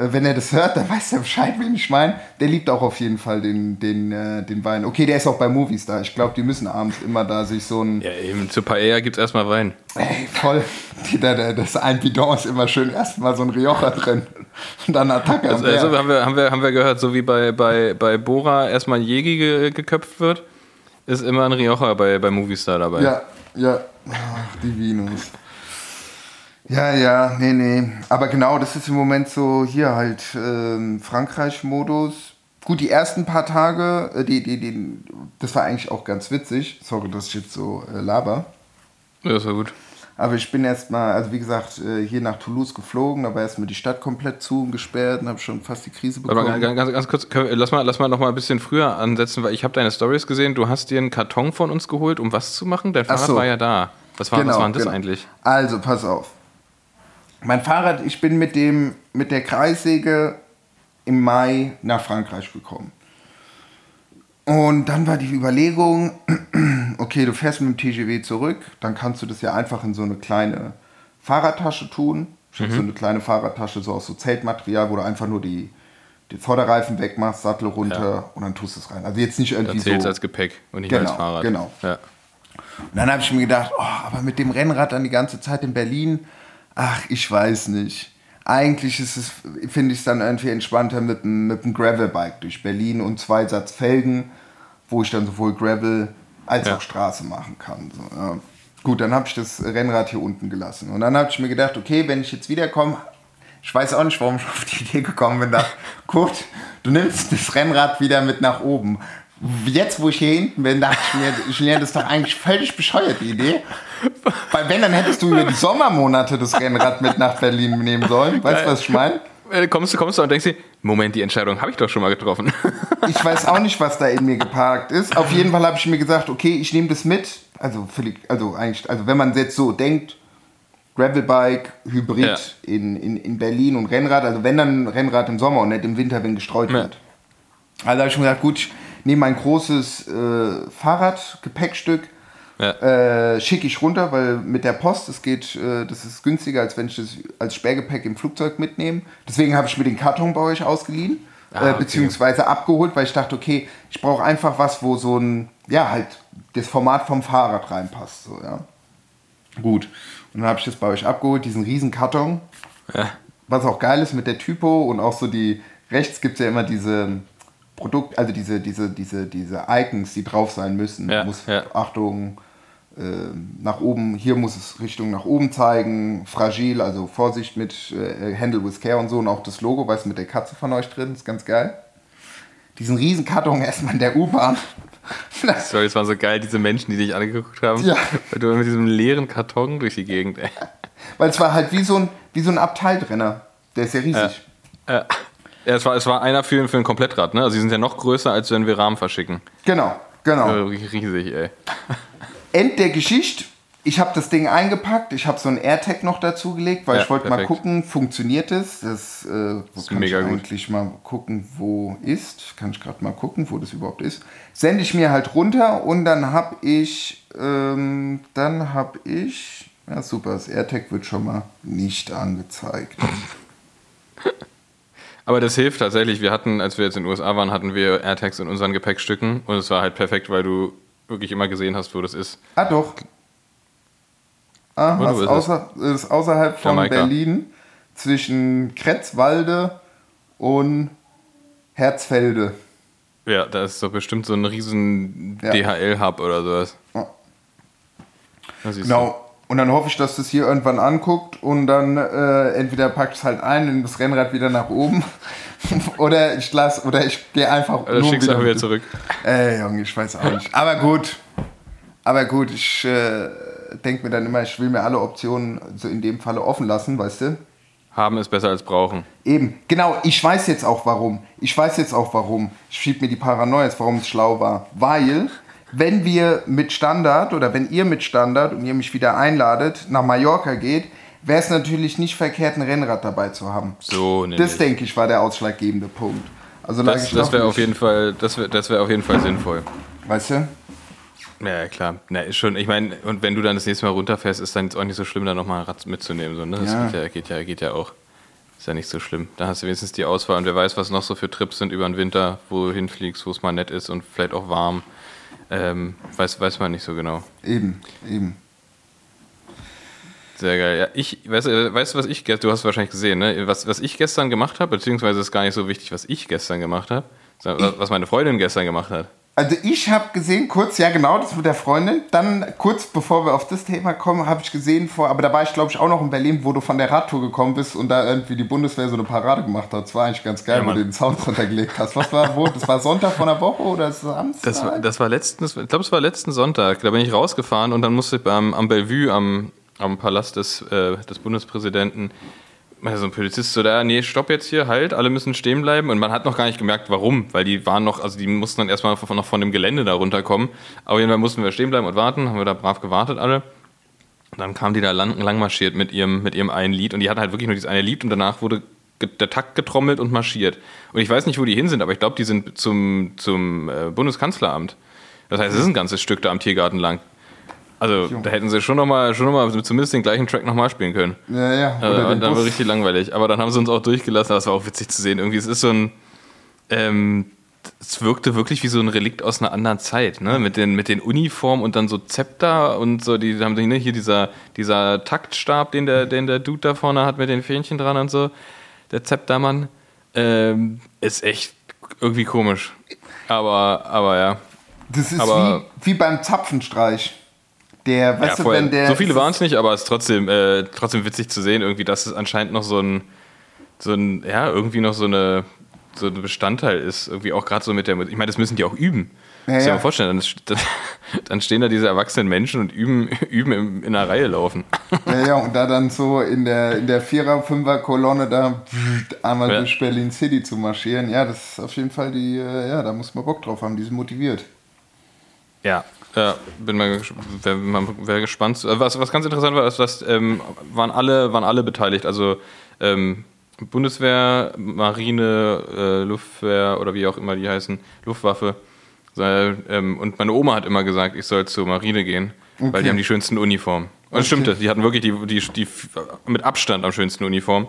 wenn er das hört, dann weiß er Bescheid, wen ich meine. Der liebt auch auf jeden Fall den, den, äh, den Wein. Okay, der ist auch bei Movies da. Ich glaube, die müssen abends immer da sich so ein. Ja, eben, zu Paella gibt es erstmal Wein. Ey, voll. Die, da, da, das ein Bidon ist immer schön erstmal so ein Rioja drin. Und dann Attacke. Also, also haben, wir, haben, wir, haben wir gehört, so wie bei, bei, bei Bora erstmal ein Jägi ge, geköpft wird, ist immer ein Rioja bei, bei Movistar dabei. Ja, ja. Ach, die Venus. Ja, ja, nee, nee. Aber genau, das ist im Moment so hier halt ähm, Frankreich-Modus. Gut, die ersten paar Tage, äh, die, die, die, das war eigentlich auch ganz witzig. Sorry, dass ich jetzt so äh, laber. Ja, Das war gut. Aber ich bin erstmal, also wie gesagt, äh, hier nach Toulouse geflogen, aber erstmal die Stadt komplett zu und gesperrt und habe schon fast die Krise Aber bekommen. ganz, ganz, ganz kurz, wir- lass mal, lass mal noch mal ein bisschen früher ansetzen, weil ich habe deine Stories gesehen. Du hast dir einen Karton von uns geholt, um was zu machen? Dein Fahrrad so. war ja da. Was war, was war denn das genau. eigentlich? Also, pass auf. Mein Fahrrad, ich bin mit, dem, mit der Kreissäge im Mai nach Frankreich gekommen. Und dann war die Überlegung, okay, du fährst mit dem TGW zurück, dann kannst du das ja einfach in so eine kleine Fahrradtasche tun. Ich habe so eine kleine Fahrradtasche, so aus so Zeltmaterial, wo du einfach nur die, die Vorderreifen wegmachst, Sattel runter Ja. und dann tust du es rein. Also jetzt nicht irgendwie zählt es so. als Gepäck und nicht Genau, als Fahrrad. genau. Ja. Und dann habe ich mir gedacht, oh, aber mit dem Rennrad dann die ganze Zeit in Berlin, ach, ich weiß nicht. Eigentlich ist es, finde ich es dann irgendwie entspannter mit einem, mit Gravelbike durch Berlin und zwei Satz Felgen, wo ich dann sowohl Gravel als Ja. auch Straße machen kann. So, ja. Gut, dann habe ich das Rennrad hier unten gelassen. Und dann habe ich mir gedacht, okay, wenn ich jetzt wiederkomme, ich weiß auch nicht, warum ich auf die Idee gekommen bin, da, Kurt, du nimmst das Rennrad wieder mit nach oben. Jetzt, wo ich hier hinten bin, dachte ich mir, Julien, das ist doch eigentlich völlig bescheuert, die Idee. Weil wenn, dann hättest du über die Sommermonate das Rennrad mit nach Berlin nehmen sollen. Weißt du, was ich meine? Äh, Kommst du, kommst du und denkst dir, Moment, die Entscheidung habe ich doch schon mal getroffen. Ich weiß auch nicht, was da in mir geparkt ist. Auf jeden Fall habe ich mir gesagt, okay, ich nehme das mit. Also, völlig, also eigentlich, also wenn man jetzt so denkt, Gravelbike, Hybrid Ja. in, in, in Berlin und Rennrad, also wenn dann Rennrad im Sommer und nicht im Winter, wenn gestreut Ja. wird. Also habe ich mir gedacht, gut, ich nehme mein großes äh, Fahrrad, Gepäckstück, ja. äh, schicke ich runter, weil mit der Post, das geht, äh, das ist günstiger, als wenn ich das als Sperrgepäck im Flugzeug mitnehme. Deswegen habe ich mir den Karton bei euch ausgeliehen, Ah, äh, okay. beziehungsweise abgeholt, weil ich dachte, okay, ich brauche einfach was, wo so ein, ja, halt das Format vom Fahrrad reinpasst. So, ja. Gut. Und dann habe ich das bei euch abgeholt, diesen riesen Karton. ja. Was auch geil ist mit der Typo und auch so die, rechts gibt es ja immer diese Produkt, also diese, diese, diese, diese Icons, die drauf sein müssen. Ja, muss, ja. Achtung, äh, nach oben, hier muss es Richtung nach oben zeigen, fragil, also Vorsicht mit äh, Handle with Care und so und auch das Logo, weißt du, mit der Katze von euch drin, ist ganz geil. Diesen riesen Karton erstmal in der U-Bahn. Das- Sorry, es war so geil, diese Menschen, die dich angeguckt haben. Ja. Weil du mit diesem leeren Karton durch die Gegend, ey. Weil es war halt wie so ein, wie so ein Abteiltrenner. Der ist ja riesig. Ja. Ja, es war, es war einer für, für ein Komplettrad, ne? Also die sind ja noch größer, als wenn wir Rahmen verschicken. Genau, genau. Riesig, ey. End der Geschichte. ich habe das Ding eingepackt, ich habe so ein AirTag noch dazugelegt, weil Ja, ich wollte mal gucken, funktioniert es? Das, äh, wo ist kann ich gut. eigentlich mal gucken, wo ist? Kann ich gerade mal gucken, wo das überhaupt ist. Sende ich mir halt runter und dann habe ich, ähm, dann habe ich, ja super, das AirTag wird schon mal nicht angezeigt. Aber das hilft tatsächlich. Wir hatten, als wir jetzt in den USA waren, hatten wir AirTags in unseren Gepäckstücken und es war halt perfekt, weil du wirklich immer gesehen hast, wo das ist. Ah doch. Ah, wo was ist es? außer, ist außerhalb von Jamaika. Berlin zwischen Kretzwalde und Herzfelde. Ja, da ist doch bestimmt so ein riesen Ja. DHL-Hub oder sowas. Ja. Genau. Und dann hoffe ich, dass das hier irgendwann anguckt und dann äh, entweder packt es halt ein und das Rennrad wieder nach oben oder ich lasse oder ich gehe einfach. Oder nur wieder mit- zurück. Ey, Junge, ich weiß auch nicht. Aber gut. Aber gut, ich äh, denke mir dann immer, ich will mir alle Optionen so in dem Falle offen lassen, weißt du? Haben ist besser als brauchen. Eben, genau, ich weiß jetzt auch warum. Ich weiß jetzt auch warum. Ich schieb mir die Paranoia, warum es schlau war. Weil, wenn wir mit Standard oder wenn ihr mit Standard und ihr mich wieder einladet, nach Mallorca geht, wäre es natürlich nicht verkehrt, ein Rennrad dabei zu haben. So, nämlich. Das, denke ich, war der ausschlaggebende Punkt. Also Das, das wäre auf jeden Fall, das wäre das wär auf jeden Fall sinnvoll. Weißt du? Ja, klar. Na, ist schon, ich meine, und wenn du dann das nächste Mal runterfährst, ist dann jetzt auch nicht so schlimm, da nochmal ein Rad mitzunehmen. So, ne? Das Ja. Geht, ja, geht, ja, geht ja auch. Ist ja nicht so schlimm. Da hast du wenigstens die Auswahl und wer weiß, was noch so für Trips sind über den Winter, wo du hinfliegst, wo es mal nett ist und vielleicht auch warm. Ähm, weiß, weiß man nicht so genau. Eben, eben. Sehr geil. Ja, ich, weißt, du, weißt du, was ich gestern, du hast wahrscheinlich gesehen, ne? Was, was ich gestern gemacht habe, beziehungsweise ist gar nicht so wichtig, was ich gestern gemacht habe, sondern was meine Freundin gestern gemacht hat. Also ich habe gesehen, kurz, ja genau, das mit der Freundin. Dann kurz bevor wir auf das Thema kommen, habe ich gesehen vor, aber da war ich glaube ich auch noch in Berlin, wo du von der Radtour gekommen bist und da irgendwie die Bundeswehr so eine Parade gemacht hat. Das war eigentlich ganz geil, Ja, wo du den Sound runtergelegt hast. Was war wo? Das war Sonntag von der Woche oder Samstag? Das war, das war letzten, ich glaube, es war letzten Sonntag. Da bin ich rausgefahren und dann musste ich beim, am Bellevue, am, am Palast des, äh, des Bundespräsidenten, so ein Polizist so da, nee, stopp jetzt hier, halt, alle müssen stehen bleiben. Und man hat noch gar nicht gemerkt, warum, weil die waren noch, also die mussten dann erstmal noch von dem Gelände da runterkommen. Auf jeden Fall mussten wir stehen bleiben und warten, haben wir da brav gewartet alle. Und dann kam die da lang, lang marschiert mit ihrem, mit ihrem einen Lied und die hatten halt wirklich nur dieses eine Lied und danach wurde der Takt getrommelt und marschiert. Und ich weiß nicht, wo die hin sind, aber ich glaube, die sind zum, zum äh, Bundeskanzleramt. Das heißt, es ist ein ganzes Stück da am Tiergarten lang. Also, da hätten sie schon nochmal, schon noch mal zumindest den gleichen Track nochmal spielen können. Ja, ja. Äh, Oder den dann war Bus. richtig langweilig. Aber dann haben sie uns auch durchgelassen. Das war auch witzig zu sehen. Irgendwie, es ist so ein. Ähm, es wirkte wirklich wie so ein Relikt aus einer anderen Zeit, ne? Mit den, mit den Uniformen und dann so Zepter und so, die haben ne, hier dieser, dieser Taktstab, den der, den der Dude da vorne hat mit den Fähnchen dran und so, der Zeptermann, ähm, ist echt irgendwie komisch. Aber, aber ja. Das ist aber- wie, wie beim Zapfenstreich. Der, ja weißt du, voll. wenn der. so viele waren es nicht, aber es ist trotzdem, äh, trotzdem witzig zu sehen, irgendwie, dass es anscheinend noch so ein, so ein, ja, irgendwie noch so eine, so ein Bestandteil ist. Irgendwie auch gerade so mit der. Ich meine, das müssen die auch üben. Ja, Muss ich ja. mir vorstellen, dann, dann stehen da diese erwachsenen Menschen und üben, üben im, in einer Reihe laufen. Ja, ja, und da dann so in der, in der Vierer-, Fünfer-Kolonne da einmal Ja. durch Berlin City zu marschieren. Ja, das ist auf jeden Fall die, äh, ja, da muss man Bock drauf haben, die sind motiviert. Ja, ja bin mal, wär, wär gespannt. Was, was ganz interessant war, ist, dass ähm, waren, alle, waren alle beteiligt. Also ähm, Bundeswehr, Marine, äh, Luftwehr oder wie auch immer die heißen, Luftwaffe. Äh, ähm, und meine Oma hat immer gesagt, ich soll zur Marine gehen, weil Okay. die haben die schönsten Uniformen. Und das stimmte, die hatten wirklich die, die, die mit Abstand am schönsten Uniform.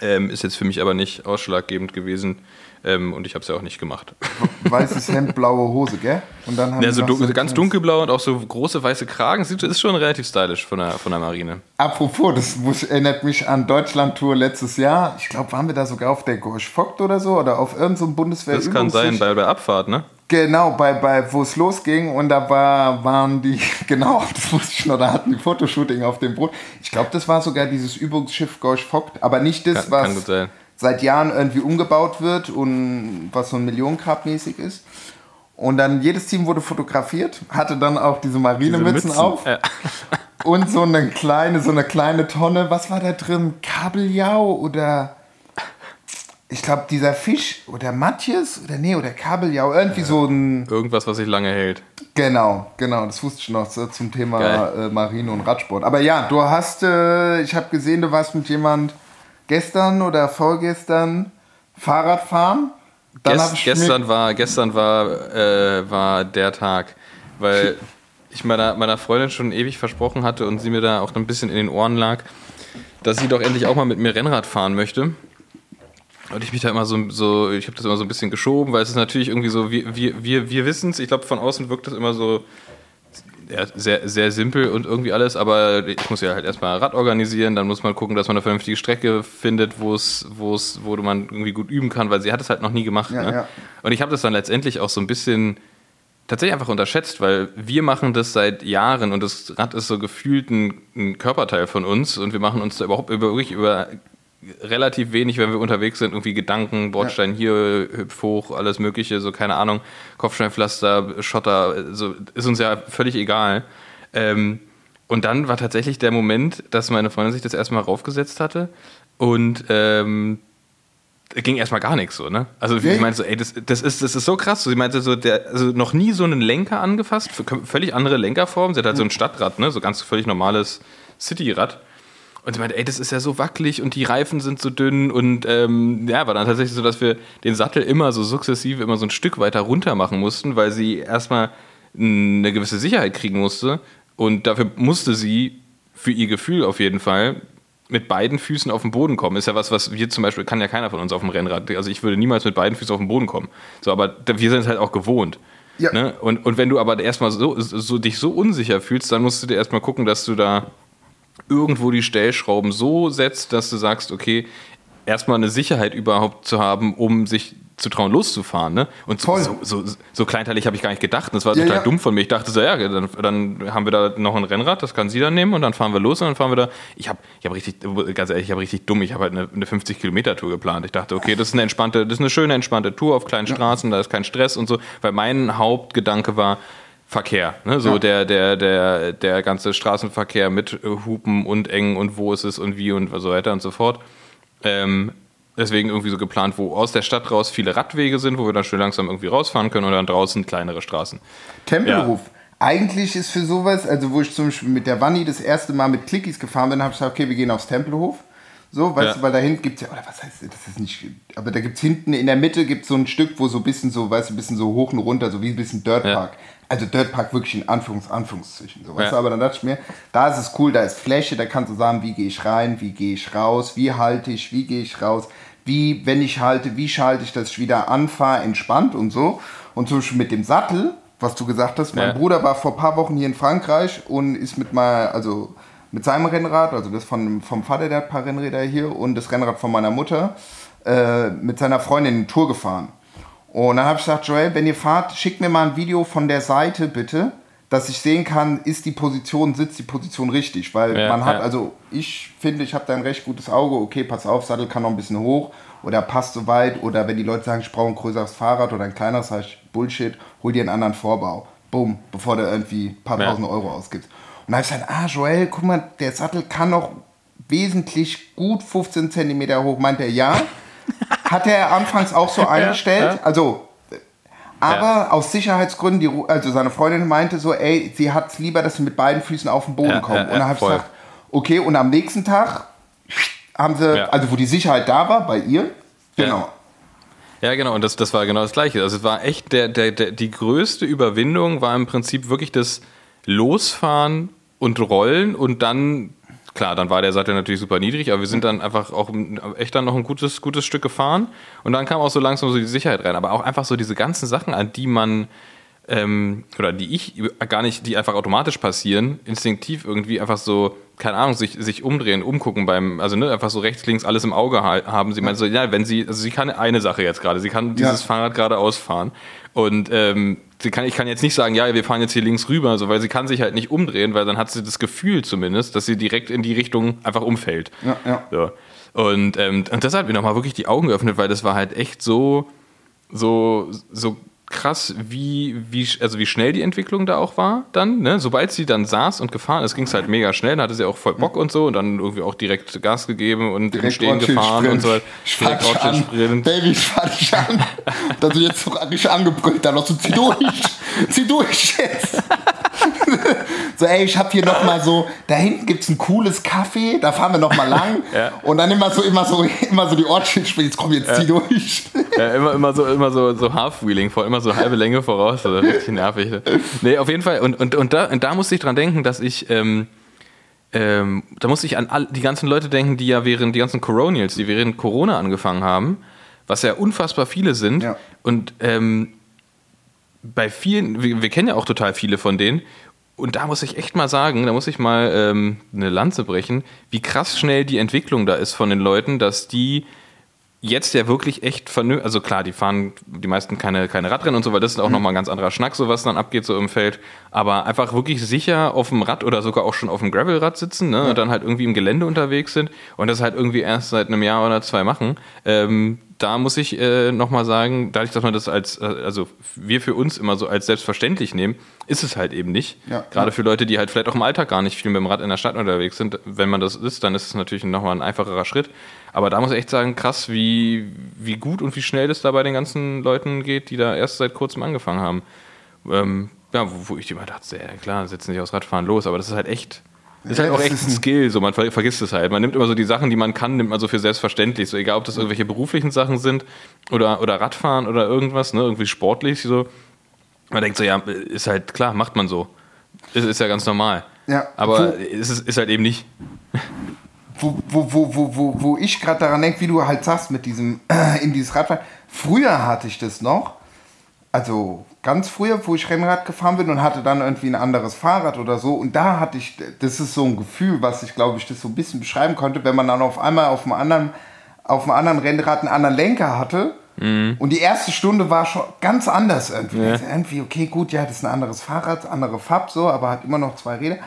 Ähm, ist jetzt für mich aber nicht ausschlaggebend gewesen. Ähm, und ich habe es ja auch nicht gemacht. Weißes Hemd, blaue Hose, gell? Und dann haben Ja, so dun ganz dunkelblau und auch so große weiße Kragen. Sieht, ist schon relativ stylisch von der, von der Marine. Apropos, das muss, erinnert mich an Deutschland-Tour letztes Jahr. Ich glaube, waren wir da sogar auf der Gorsch Vogt oder so oder auf irgendeinem so Bundeswehr Das kann sein bei, bei Abfahrt, ne? Genau, bei, bei wo es losging und da war, waren die, genau, das wusste ich noch, da hatten die Fotoshooting auf dem Boot. Ich glaube, das war sogar dieses Übungsschiff Gorsch Vogt, aber nicht das, Kann- was kann gut sein. Seit Jahren irgendwie umgebaut wird und was so ein Millionengrad-mäßig ist. Und dann jedes Team wurde fotografiert, hatte dann auch diese Marinemützen Mützen. auf Ja. und so eine kleine, so eine kleine Tonne, was war da drin? Kabeljau oder ich glaube, dieser Fisch oder Matthias oder nee, oder Kabeljau, irgendwie so ein. Irgendwas, was sich lange hält. Genau, genau, das wusste ich noch zum Thema Geil. äh, Marine und Radsport. Aber ja, du hast, äh, ich habe gesehen, du warst mit jemand gestern oder vorgestern Fahrradfahren. Dann Gest, gestern war, gestern war, äh, war der Tag, weil ich meiner, meiner Freundin schon ewig versprochen hatte und sie mir da auch ein bisschen in den Ohren lag, dass sie doch endlich auch mal mit mir Rennrad fahren möchte. Und ich mich da immer so, so ich habe das immer so ein bisschen geschoben, weil es ist natürlich irgendwie so, wir, wir, wir, wir wissen es, ich glaube, von außen wirkt das immer so ja, sehr, sehr simpel und irgendwie alles, aber ich muss ja halt erstmal Rad organisieren, dann muss man gucken, dass man eine vernünftige Strecke findet, wo es, wo es, wo man irgendwie gut üben kann, weil sie hat es halt noch nie gemacht. Ja, ne? ja. Und ich habe das dann letztendlich auch so ein bisschen tatsächlich einfach unterschätzt, weil wir machen das seit Jahren und das Rad ist so gefühlt ein, ein Körperteil von uns und wir machen uns da überhaupt über, über relativ wenig, wenn wir unterwegs sind, irgendwie Gedanken, Bordstein hier, hüpf hoch, alles mögliche, so keine Ahnung, Kopfsteinpflaster, Schotter, so ist uns ja völlig egal. Ähm, und dann war tatsächlich der Moment, dass meine Freundin sich das erstmal raufgesetzt hatte und ähm, ging erstmal gar nichts so, ne? Also ich meinte so, ey, das, das, ist, das ist so krass. So, sie meinte so, der, also noch nie so einen Lenker angefasst, völlig andere Lenkerform. Sie hat halt so ein Stadtrad, ne? So ganz völlig normales Cityrad. Und sie meinte, ey, das ist ja so wackelig und die Reifen sind so dünn und ähm, ja, war dann tatsächlich so, dass wir den Sattel immer so sukzessive immer so ein Stück weiter runter machen mussten, weil sie erstmal eine gewisse Sicherheit kriegen musste und dafür musste sie für ihr Gefühl auf jeden Fall mit beiden Füßen auf den Boden kommen. Ist ja was, was wir zum Beispiel, kann ja keiner von uns auf dem Rennrad. Also ich würde niemals mit beiden Füßen auf den Boden kommen. So, aber wir sind es halt auch gewohnt. Ja. Ne? Und, und wenn du aber erstmal so, so, dich so unsicher fühlst, dann musst du dir erstmal gucken, dass du da irgendwo die Stellschrauben so setzt, dass du sagst, okay, erstmal eine Sicherheit überhaupt zu haben, um sich zu trauen, loszufahren. Ne? Und so, so, so, so kleinteilig habe ich gar nicht gedacht. Das war Ja, total ja. dumm von mir. Ich dachte so, ja, dann, dann haben wir da noch ein Rennrad, das kann sie dann nehmen und dann fahren wir los und dann fahren wir da. Ich habe ich hab richtig, ganz ehrlich, ich habe richtig dumm, ich habe halt eine, eine 50-Kilometer-Tour geplant. Ich dachte, okay, das ist eine entspannte, das ist eine schöne, entspannte Tour auf kleinen Straßen, da ist kein Stress und so, weil mein Hauptgedanke war, Verkehr, ne? so Ja. der, der, der, der ganze Straßenverkehr mit äh, Hupen und eng und wo ist es und wie und so weiter und so fort. Ähm, deswegen irgendwie so geplant, wo aus der Stadt raus viele Radwege sind, wo wir dann schön langsam irgendwie rausfahren können und dann draußen kleinere Straßen. Tempelhof. Eigentlich ist für sowas, also wo ich zum Beispiel mit der Wanni das erste Mal mit Clickies gefahren bin, habe ich gesagt, okay, wir gehen aufs Tempelhof. So, weißt Ja. du, weil da hinten gibt es ja, oder was heißt, das ist nicht, aber da gibt es hinten in der Mitte gibt so ein Stück, wo so ein bisschen so, weißt du, ein bisschen so hoch und runter, so wie ein bisschen Dirtpark. Also Dirtpark wirklich in Anführungs, Anführungszeichen. So, weißt Ja. du, aber dann dachte ich mir, da ist es cool, da ist Fläche, da kannst du sagen, wie gehe ich rein, wie gehe ich raus, wie halte ich, wie gehe ich raus, wie, wenn ich halte, wie schalte ich, dass ich wieder anfahre, entspannt und so. Und zum Beispiel mit dem Sattel, was du gesagt hast, mein Ja. Bruder war vor ein paar Wochen hier in Frankreich und ist mit mal, also mit seinem Rennrad, also das von, vom Vater, der hat ein paar Rennräder hier und das Rennrad von meiner Mutter, äh, mit seiner Freundin eine Tour gefahren. Und dann habe ich gesagt, Joel, wenn ihr fahrt, schickt mir mal ein Video von der Seite bitte, dass ich sehen kann, ist die Position, sitzt die Position richtig. Weil Ja, man hat, ja. also ich finde, ich habe da ein recht gutes Auge, okay, pass auf, Sattel kann noch ein bisschen hoch oder passt so weit. Oder wenn die Leute sagen, ich brauche ein größeres Fahrrad oder ein kleineres, sage ich, Bullshit, hol dir einen anderen Vorbau. Bumm, bevor du irgendwie ein paar Ja. tausend Euro ausgibst. Und dann habe ich gesagt, ah, Joel, guck mal, der Sattel kann noch wesentlich gut 15 Zentimeter hoch. Meint er, ja. Hat er anfangs auch so eingestellt. ja. Also, aber aus Sicherheitsgründen, die, also seine Freundin meinte so, ey, sie hat es lieber, dass sie mit beiden Füßen auf den Boden Ja, kommen. ja, und dann ja, habe ich gesagt, okay, und am nächsten Tag haben sie, Ja. also wo die Sicherheit da war, bei ihr, genau. Ja, genau, und das, das war genau das Gleiche. Also es war echt, der, der, der, die größte Überwindung war im Prinzip wirklich das Losfahren und Rollen und dann, klar, dann war der Sattel natürlich super niedrig, aber wir sind dann einfach auch echt dann noch ein gutes, gutes Stück gefahren. Und dann kam auch so langsam so die Sicherheit rein, aber auch einfach so diese ganzen Sachen, an die man ähm, oder die ich gar nicht, die einfach automatisch passieren, instinktiv irgendwie einfach so, keine Ahnung, sich, sich umdrehen, umgucken beim, also ne, einfach so rechts, links alles im Auge ha haben. Sie meint so, ja, wenn sie, also sie kann eine Sache jetzt gerade, sie kann dieses Ja. Fahrrad gerade ausfahren und ähm, sie kann, ich kann jetzt nicht sagen, ja, wir fahren jetzt hier links rüber, so, weil sie kann sich halt nicht umdrehen, weil dann hat sie das Gefühl zumindest, dass sie direkt in die Richtung einfach umfällt. Ja, ja. So. Und, ähm, und das hat mir nochmal wirklich die Augen geöffnet, weil das war halt echt so, so, so krass, wie, wie, also wie schnell die Entwicklung da auch war dann. Ne? Sobald sie dann saß und gefahren ist, ging es halt mega schnell. Dann hatte sie auch voll Bock und so und dann irgendwie auch direkt Gas gegeben und im Direkt Stehen gefahren und so. Direkt an. Ortsschild-Sprint. Baby, ich fahr dich an. Dass du jetzt so richtig angebrüllt dann noch so, zieh durch. zieh durch jetzt. So, ey, ich hab hier noch mal so, da hinten gibt's ein cooles Café, da fahren wir noch mal lang. Ja. Und dann immer so, immer so, immer so die Ortsschild, jetzt komm, jetzt zieh durch. Ja, immer, immer so, immer so, so Half-Wheeling, vor, immer so halbe Länge voraus. Also richtig nervig. Nee, auf jeden Fall. Und, und, und, da, und da musste ich dran denken, dass ich, ähm, ähm, da musste ich an all, die ganzen Leute denken, die ja während, die ganzen Coronials, die während Corona angefangen haben, was ja unfassbar viele sind. Ja. Und ähm, bei vielen, wir, wir kennen ja auch total viele von denen. Und da muss ich echt mal sagen, da muss ich mal ähm, eine Lanze brechen, wie krass schnell die Entwicklung da ist von den Leuten, dass die jetzt ja wirklich echt vernünftig, also klar, die fahren die meisten keine, keine Radrennen und so, weil das ist auch nochmal ein ganz anderer Schnack, so was dann abgeht so im Feld, aber einfach wirklich sicher auf dem Rad oder sogar auch schon auf dem Gravelrad sitzen ne, und dann halt irgendwie im Gelände unterwegs sind und das halt irgendwie erst seit einem Jahr oder zwei machen. Ähm, da muss ich äh, nochmal sagen, dadurch, dass man das als, äh, also wir für uns immer so als selbstverständlich nehmen, ist es halt eben nicht. Ja. Gerade für Leute, die halt vielleicht auch im Alltag gar nicht viel mit dem Rad in der Stadt unterwegs sind. Wenn man das ist, dann ist es natürlich nochmal ein einfacherer Schritt. Aber da muss ich echt sagen, krass, wie, wie gut und wie schnell das da bei den ganzen Leuten geht, die da erst seit kurzem angefangen haben. Ähm, ja, wo, wo ich immer dachte, ja klar, setzen sich aufs Radfahren los, aber das ist halt echt, das ist halt auch echt ein Skill, so man ver vergisst es halt. Man nimmt immer so die Sachen, die man kann, nimmt man so für selbstverständlich. So egal, ob das irgendwelche beruflichen Sachen sind oder, oder Radfahren oder irgendwas, ne, irgendwie sportlich so. Man denkt so, ja, ist halt klar, macht man so. Ist, ist ja ganz normal. Ja. Aber Wo- es ist, ist halt eben nicht. wo, wo, wo, wo, wo, wo ich gerade daran denke, wie du halt sagst, mit diesem, in dieses Radfahren. Früher hatte ich das noch, also ganz früher, wo ich Rennrad gefahren bin und hatte dann irgendwie ein anderes Fahrrad oder so. Und da hatte ich, das ist so ein Gefühl, was ich glaube ich das so ein bisschen beschreiben konnte, wenn man dann auf einmal auf einem anderen, auf einem anderen Rennrad einen anderen Lenker hatte. Und die erste Stunde war schon ganz anders irgendwie. Ja. Also irgendwie, okay, gut, ja, das ist ein anderes Fahrrad, andere Farb so, aber hat immer noch zwei Räder.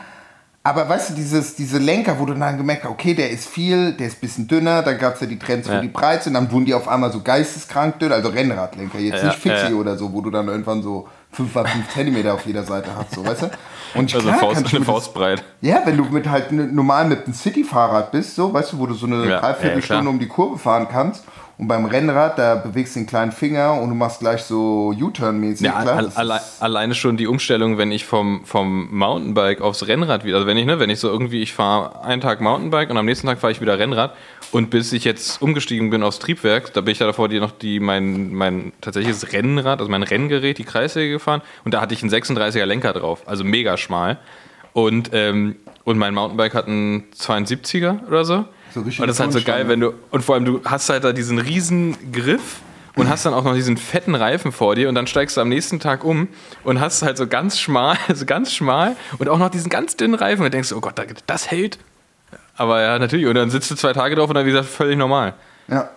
Aber weißt du, dieses, diese Lenker, wo du dann gemerkt hast, okay, der ist viel, der ist ein bisschen dünner, dann gab es ja die Trends für Ja. die Breite und dann wurden die auf einmal so geisteskrank dünn, also Rennradlenker, jetzt Ja, nicht Fixie ja, oder so, wo du dann irgendwann so 5 x 5 Zentimeter auf jeder Seite hast, so, weißt du? Und Also klar Faust, eine mir das- Faust breit. ja, wenn du mit halt normal mit einem City-Fahrrad bist, so, weißt du, wo du so eine Dreiviertelstunde um die Kurve fahren kannst. Und beim Rennrad, da bewegst du den kleinen Finger und du machst gleich so U-Turn-mäßig. Ja, alle ist- alleine schon die Umstellung, wenn ich vom, vom Mountainbike aufs Rennrad wieder, also wenn ich, ne, wenn ich so irgendwie, ich fahre einen Tag Mountainbike und am nächsten Tag fahre ich wieder Rennrad und bis ich jetzt umgestiegen bin aufs Triebwerk, da bin ich ja davor die noch die, mein, mein tatsächliches Rennrad, also mein Renngerät, die Kreissäge gefahren und da hatte ich einen 36er Lenker drauf, also mega schmal. Und, ähm, und mein Mountainbike hat einen 72er oder so. So richtig und das ist halt so geil, wenn du, und vor allem du hast halt da diesen riesen Griff und hast dann auch noch diesen fetten Reifen vor dir und dann steigst du am nächsten Tag um und hast halt so ganz schmal, so ganz schmal und auch noch diesen ganz dünnen Reifen und denkst, oh Gott, das hält. Aber ja, natürlich. Und dann sitzt du zwei Tage drauf und dann, wie gesagt, völlig normal. ja.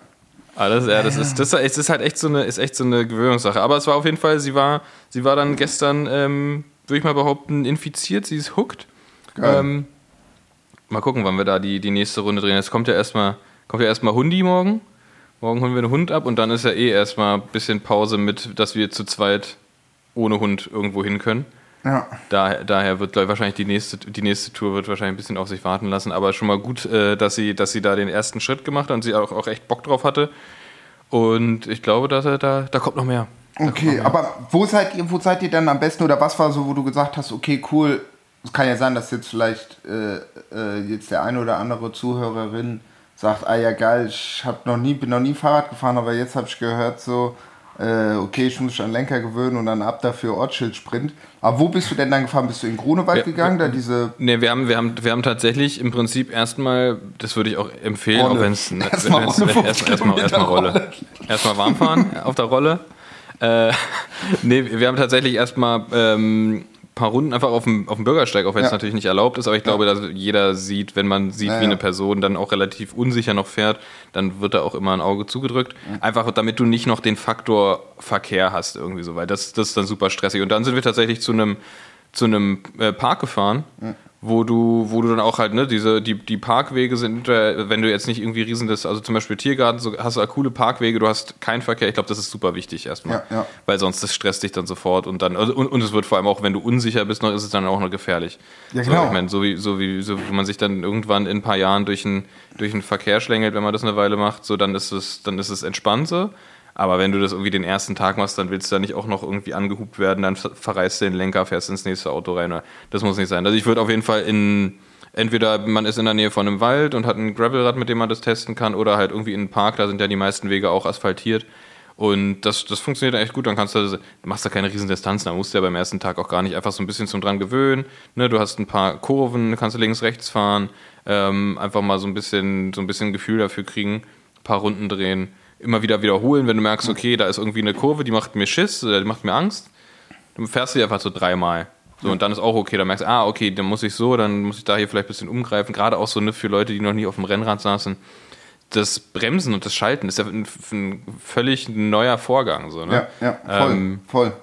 Aber das, ja, das ist, das ist, ist halt echt so eine, ist echt so eine Gewöhnungssache. Aber es war auf jeden Fall, sie war, sie war dann gestern, ähm, würde ich mal behaupten, infiziert. Sie ist hooked. Geil. Ähm, mal gucken, wann wir da die, die nächste Runde drehen. Es kommt ja erstmal, kommt ja erstmal Hundi morgen. Morgen holen wir einen Hund ab und dann ist ja eh erstmal ein bisschen Pause mit, dass wir zu zweit ohne Hund irgendwo hin können. Ja. Daher, daher wird glaub ich, wahrscheinlich die nächste, die nächste Tour wird wahrscheinlich ein bisschen auf sich warten lassen. Aber schon mal gut, äh, dass, sie, dass sie da den ersten Schritt gemacht hat und sie auch, auch echt Bock drauf hatte. Und ich glaube, dass er da, da kommt noch mehr. Okay, aber wo seid ihr, wo seid ihr dann am besten oder was war so, wo du gesagt hast, okay, cool, es kann ja sein, dass jetzt vielleicht äh, äh, jetzt der eine oder andere Zuhörerin sagt, ah ja geil, ich hab noch nie, bin noch nie Fahrrad gefahren, aber jetzt habe ich gehört so, äh, okay, ich muss mich an Lenker gewöhnen und dann ab dafür Ortsschild-Sprint. Aber wo bist du denn dann gefahren? Bist du in Grunewald Ja, gegangen, da diese Ne, wir haben, wir, haben, wir haben tatsächlich im Prinzip erstmal, das würde ich auch empfehlen, Rolle. auch wenn es Erstmal erstmal erstmal erstmal Kilometer Rolle. Erstmal warm fahren auf der Rolle. Äh, nee, wir haben tatsächlich erstmal ähm, paar Runden einfach auf dem, auf dem Bürgersteig, auch wenn es Ja. natürlich nicht erlaubt ist, aber ich glaube, dass jeder sieht, wenn man sieht, Ja, wie ja. eine Person dann auch relativ unsicher noch fährt, dann wird da auch immer ein Auge zugedrückt. Einfach damit du nicht noch den Faktor Verkehr hast irgendwie so, weil das, das ist dann super stressig. Und dann sind wir tatsächlich zu einem zu einem äh, Park gefahren, wo du, wo du dann auch halt, ne, diese, die, die Parkwege sind, äh, wenn du jetzt nicht irgendwie riesen das, also zum Beispiel Tiergarten, so, hast du da coole Parkwege, du hast keinen Verkehr, ich glaube, das ist super wichtig erstmal. Ja, ja. Weil sonst das stresst dich dann sofort und dann, also, und, und es wird vor allem auch, wenn du unsicher bist, noch ist es dann auch noch gefährlich. Ja, So, genau. ich meine, so wie, so wie, so wie man sich dann irgendwann in ein paar Jahren durch einen durch einen Verkehr schlängelt, wenn man das eine Weile macht, so dann ist es, dann ist es entspannt so. Aber wenn du das irgendwie den ersten Tag machst, dann willst du da nicht auch noch irgendwie angehupt werden, dann ver- verreißt du den Lenker, fährst ins nächste Auto rein. Das muss nicht sein. Also ich würde auf jeden Fall in, entweder man ist in der Nähe von einem Wald und hat ein Gravelrad, mit dem man das testen kann, oder halt irgendwie in einem Park, da sind ja die meisten Wege auch asphaltiert. Und das, das funktioniert echt gut. Dann kannst du, du machst da keine riesen Distanzen, da musst du ja beim ersten Tag auch gar nicht einfach so ein bisschen zum dran gewöhnen. Ne, du hast ein paar Kurven, kannst du links, rechts fahren, ähm, einfach mal so ein bisschen, so ein bisschen Gefühl dafür kriegen, ein paar Runden drehen, immer wieder wiederholen, wenn du merkst, okay, da ist irgendwie eine Kurve, die macht mir Schiss, oder die macht mir Angst, dann fährst du die einfach so dreimal. So, und dann ist auch okay, dann merkst du, ah, okay, dann muss ich so, dann muss ich da hier vielleicht ein bisschen umgreifen. Gerade auch so ne, für Leute, die noch nie auf dem Rennrad saßen. Das Bremsen und das Schalten ist ja ein, ein völlig neuer Vorgang. So, ne? Ja, ja, voll, Ähm, voll.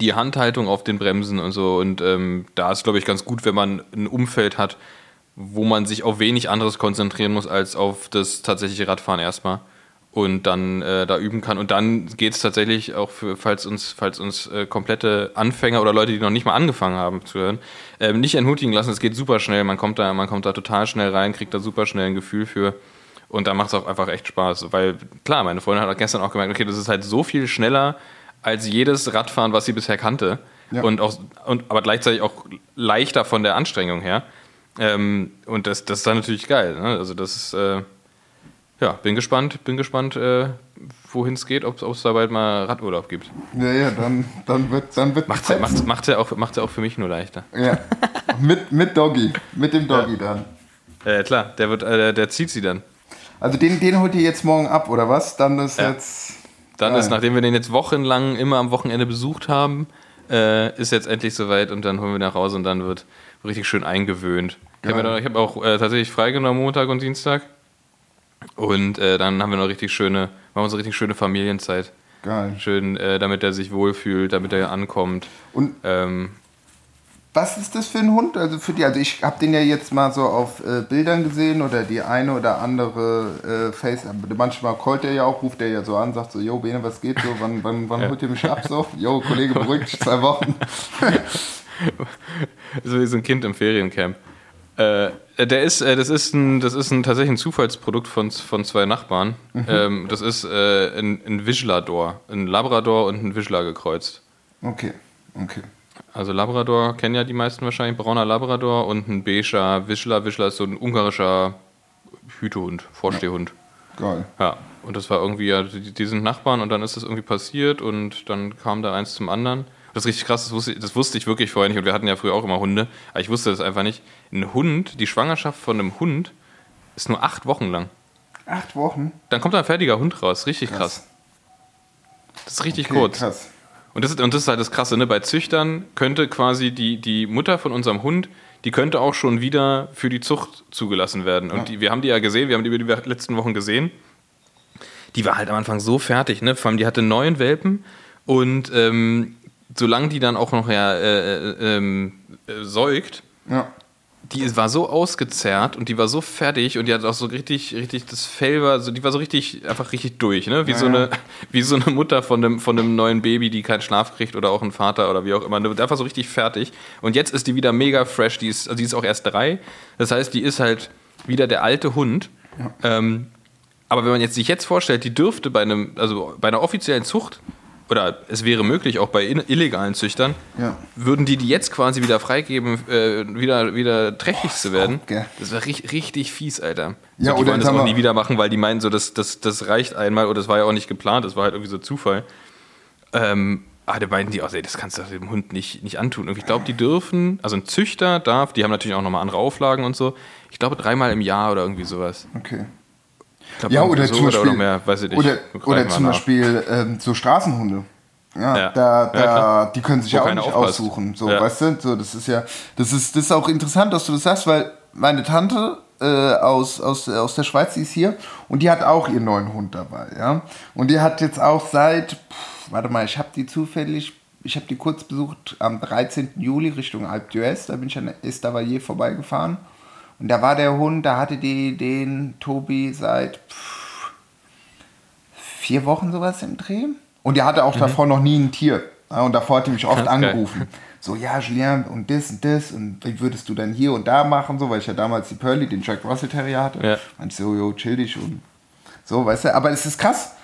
die Handhaltung auf den Bremsen und so. Und ähm, da ist, glaube ich, ganz gut, wenn man ein Umfeld hat, wo man sich auf wenig anderes konzentrieren muss als auf das tatsächliche Radfahren erstmal. Und dann äh, da üben kann. Und dann geht es tatsächlich auch für, falls uns, falls uns äh, komplette Anfänger oder Leute, die noch nicht mal angefangen haben zu hören, ähm, nicht entmutigen lassen. Es geht super schnell. Man kommt da, man kommt da total schnell rein, kriegt da super schnell ein Gefühl für. Und da macht es auch einfach echt Spaß. Weil, klar, meine Freundin hat gestern auch gemerkt, okay, das ist halt so viel schneller als jedes Radfahren, was sie bisher kannte. Ja. Und auch, und, aber gleichzeitig auch leichter von der Anstrengung her. Ähm, und das, das ist dann natürlich geil. Ne? Also das ist, äh, ja, bin gespannt, bin gespannt, äh, wohin es geht, ob es da bald mal Radurlaub gibt. Ja, ja, dann, dann wird dann wird Macht gefetzt. macht, macht ja auch, macht's ja auch für mich nur leichter. Ja. mit, mit Doggy. Mit dem Doggy dann. Äh, klar, der, wird, äh, der zieht sie dann. Also den, den holt ihr jetzt morgen ab, oder was? Dann ist Ja. jetzt. Dann Geil. ist, nachdem wir den jetzt wochenlang immer am Wochenende besucht haben, äh, ist jetzt endlich soweit und dann holen wir nach Hause und dann wird richtig schön eingewöhnt. Ich habe Geil. ich habe auch äh, tatsächlich freigenommen Montag und Dienstag. Und äh, dann haben wir noch richtig schöne, machen so richtig schöne Familienzeit. Geil. Schön, äh, damit er sich wohlfühlt, damit er ankommt. Und Ähm, was ist das für ein Hund? Also für die, also ich habe den ja jetzt mal so auf äh, Bildern gesehen oder die eine oder andere äh, Face. Manchmal callt der ja auch, ruft der ja so an, sagt so, yo Bene, was geht so? Wann, wann, wann holt ihr mich ab so? Yo, Kollege, beruhigt dich zwei Wochen. so wie so ein Kind im Feriencamp. Äh, der ist, äh, das ist ein, das ist ein tatsächlich ein Zufallsprodukt von, von zwei Nachbarn. Ähm, das ist äh, ein, ein Vizslador, ein Labrador und ein Vizsla gekreuzt. Okay, okay. Also Labrador kennen ja die meisten wahrscheinlich, brauner Labrador und ein beiger Vizsla. Vizsla ist so ein ungarischer Hütehund, Vorstehhund. Geil. Ja, und das war irgendwie, ja, die, die sind Nachbarn und dann ist das irgendwie passiert und dann kam da eins zum anderen. Das ist richtig krass, das wusste, ich- das wusste ich wirklich vorher nicht und wir hatten ja früher auch immer Hunde, aber ich wusste das einfach nicht. Ein Hund, die Schwangerschaft von einem Hund ist nur acht Wochen lang. Acht Wochen? Dann kommt da ein fertiger Hund raus, richtig krass. Krass. Das ist richtig Okay, kurz. krass. Und das, ist, und das ist halt das Krasse, ne? bei Züchtern könnte quasi die, die Mutter von unserem Hund, die könnte auch schon wieder für die Zucht zugelassen werden. Und die, wir haben die ja gesehen, wir haben die über die letzten Wochen gesehen. Die war halt am Anfang so fertig, ne? Vor allem, die hatte neun Welpen und ähm, solange die dann auch noch ja, äh, äh, ähm, äh, säugt, Ja. die war so ausgezerrt und die war so fertig und die hat auch so richtig, richtig, das Fell war so, die war so richtig, einfach richtig durch, ne? Wie, Ja, so, eine, wie so eine Mutter von einem, von einem neuen Baby, die keinen Schlaf kriegt oder auch ein Vater oder wie auch immer. ne? Einfach so richtig fertig. Und jetzt ist die wieder mega fresh, die ist, also die ist auch erst drei. Das heißt, die ist halt wieder der alte Hund. Ähm, aber wenn man jetzt sich jetzt vorstellt, die dürfte bei einem, also bei einer offiziellen Zucht, oder es wäre möglich, auch bei illegalen Züchtern, Ja. würden die die jetzt quasi wieder freigeben, äh, wieder, wieder trächtig zu werden. auch. Das wäre richtig, richtig fies, Alter. Ja, so, die wollen das auch nie wieder machen, weil die meinen so, das, das, das reicht einmal oder das war ja auch nicht geplant, das war halt irgendwie so Zufall. Ähm, ah, da meinten die auch, ey, das kannst du dem Hund nicht, nicht antun. Und ich glaube, die dürfen, also ein Züchter darf, die haben natürlich auch nochmal andere Auflagen und so, ich glaube dreimal im Jahr oder irgendwie sowas. Okay. Glaub, Ja, oder so zum Beispiel, oder mehr, nicht. oder, oder zum. Beispiel ähm, so Straßenhunde. Ja, Ja. Da, da, Ja, die können sich Wo ja auch nicht aufpasst. aussuchen. So, weißt du? So, das ist ja, das ist, das ist auch interessant, dass du das sagst, weil meine Tante äh, aus, aus, aus der Schweiz, die ist hier und die hat auch ihren neuen Hund dabei, ja. Und die hat jetzt auch seit, pff, warte mal, ich habe die zufällig Ich habe die kurz besucht am 13. Juli Richtung Alp d'Huez. Da bin ich an Estavayer vorbeigefahren. Und da war der Hund, da hatte die den Tobi seit pff, vier Wochen sowas im Dreh. Und der hatte auch davor noch nie ein Tier. Und davor hat er mich oft Mhm. Angerufen. So, ja, Julien, und das und das. Und wie würdest du dann hier und da machen? So, weil ich ja damals die Pearly, den Jack Russell Terrier hatte. Ja. Und so, jo, chill dich und so, weißt du. Aber es ist krass.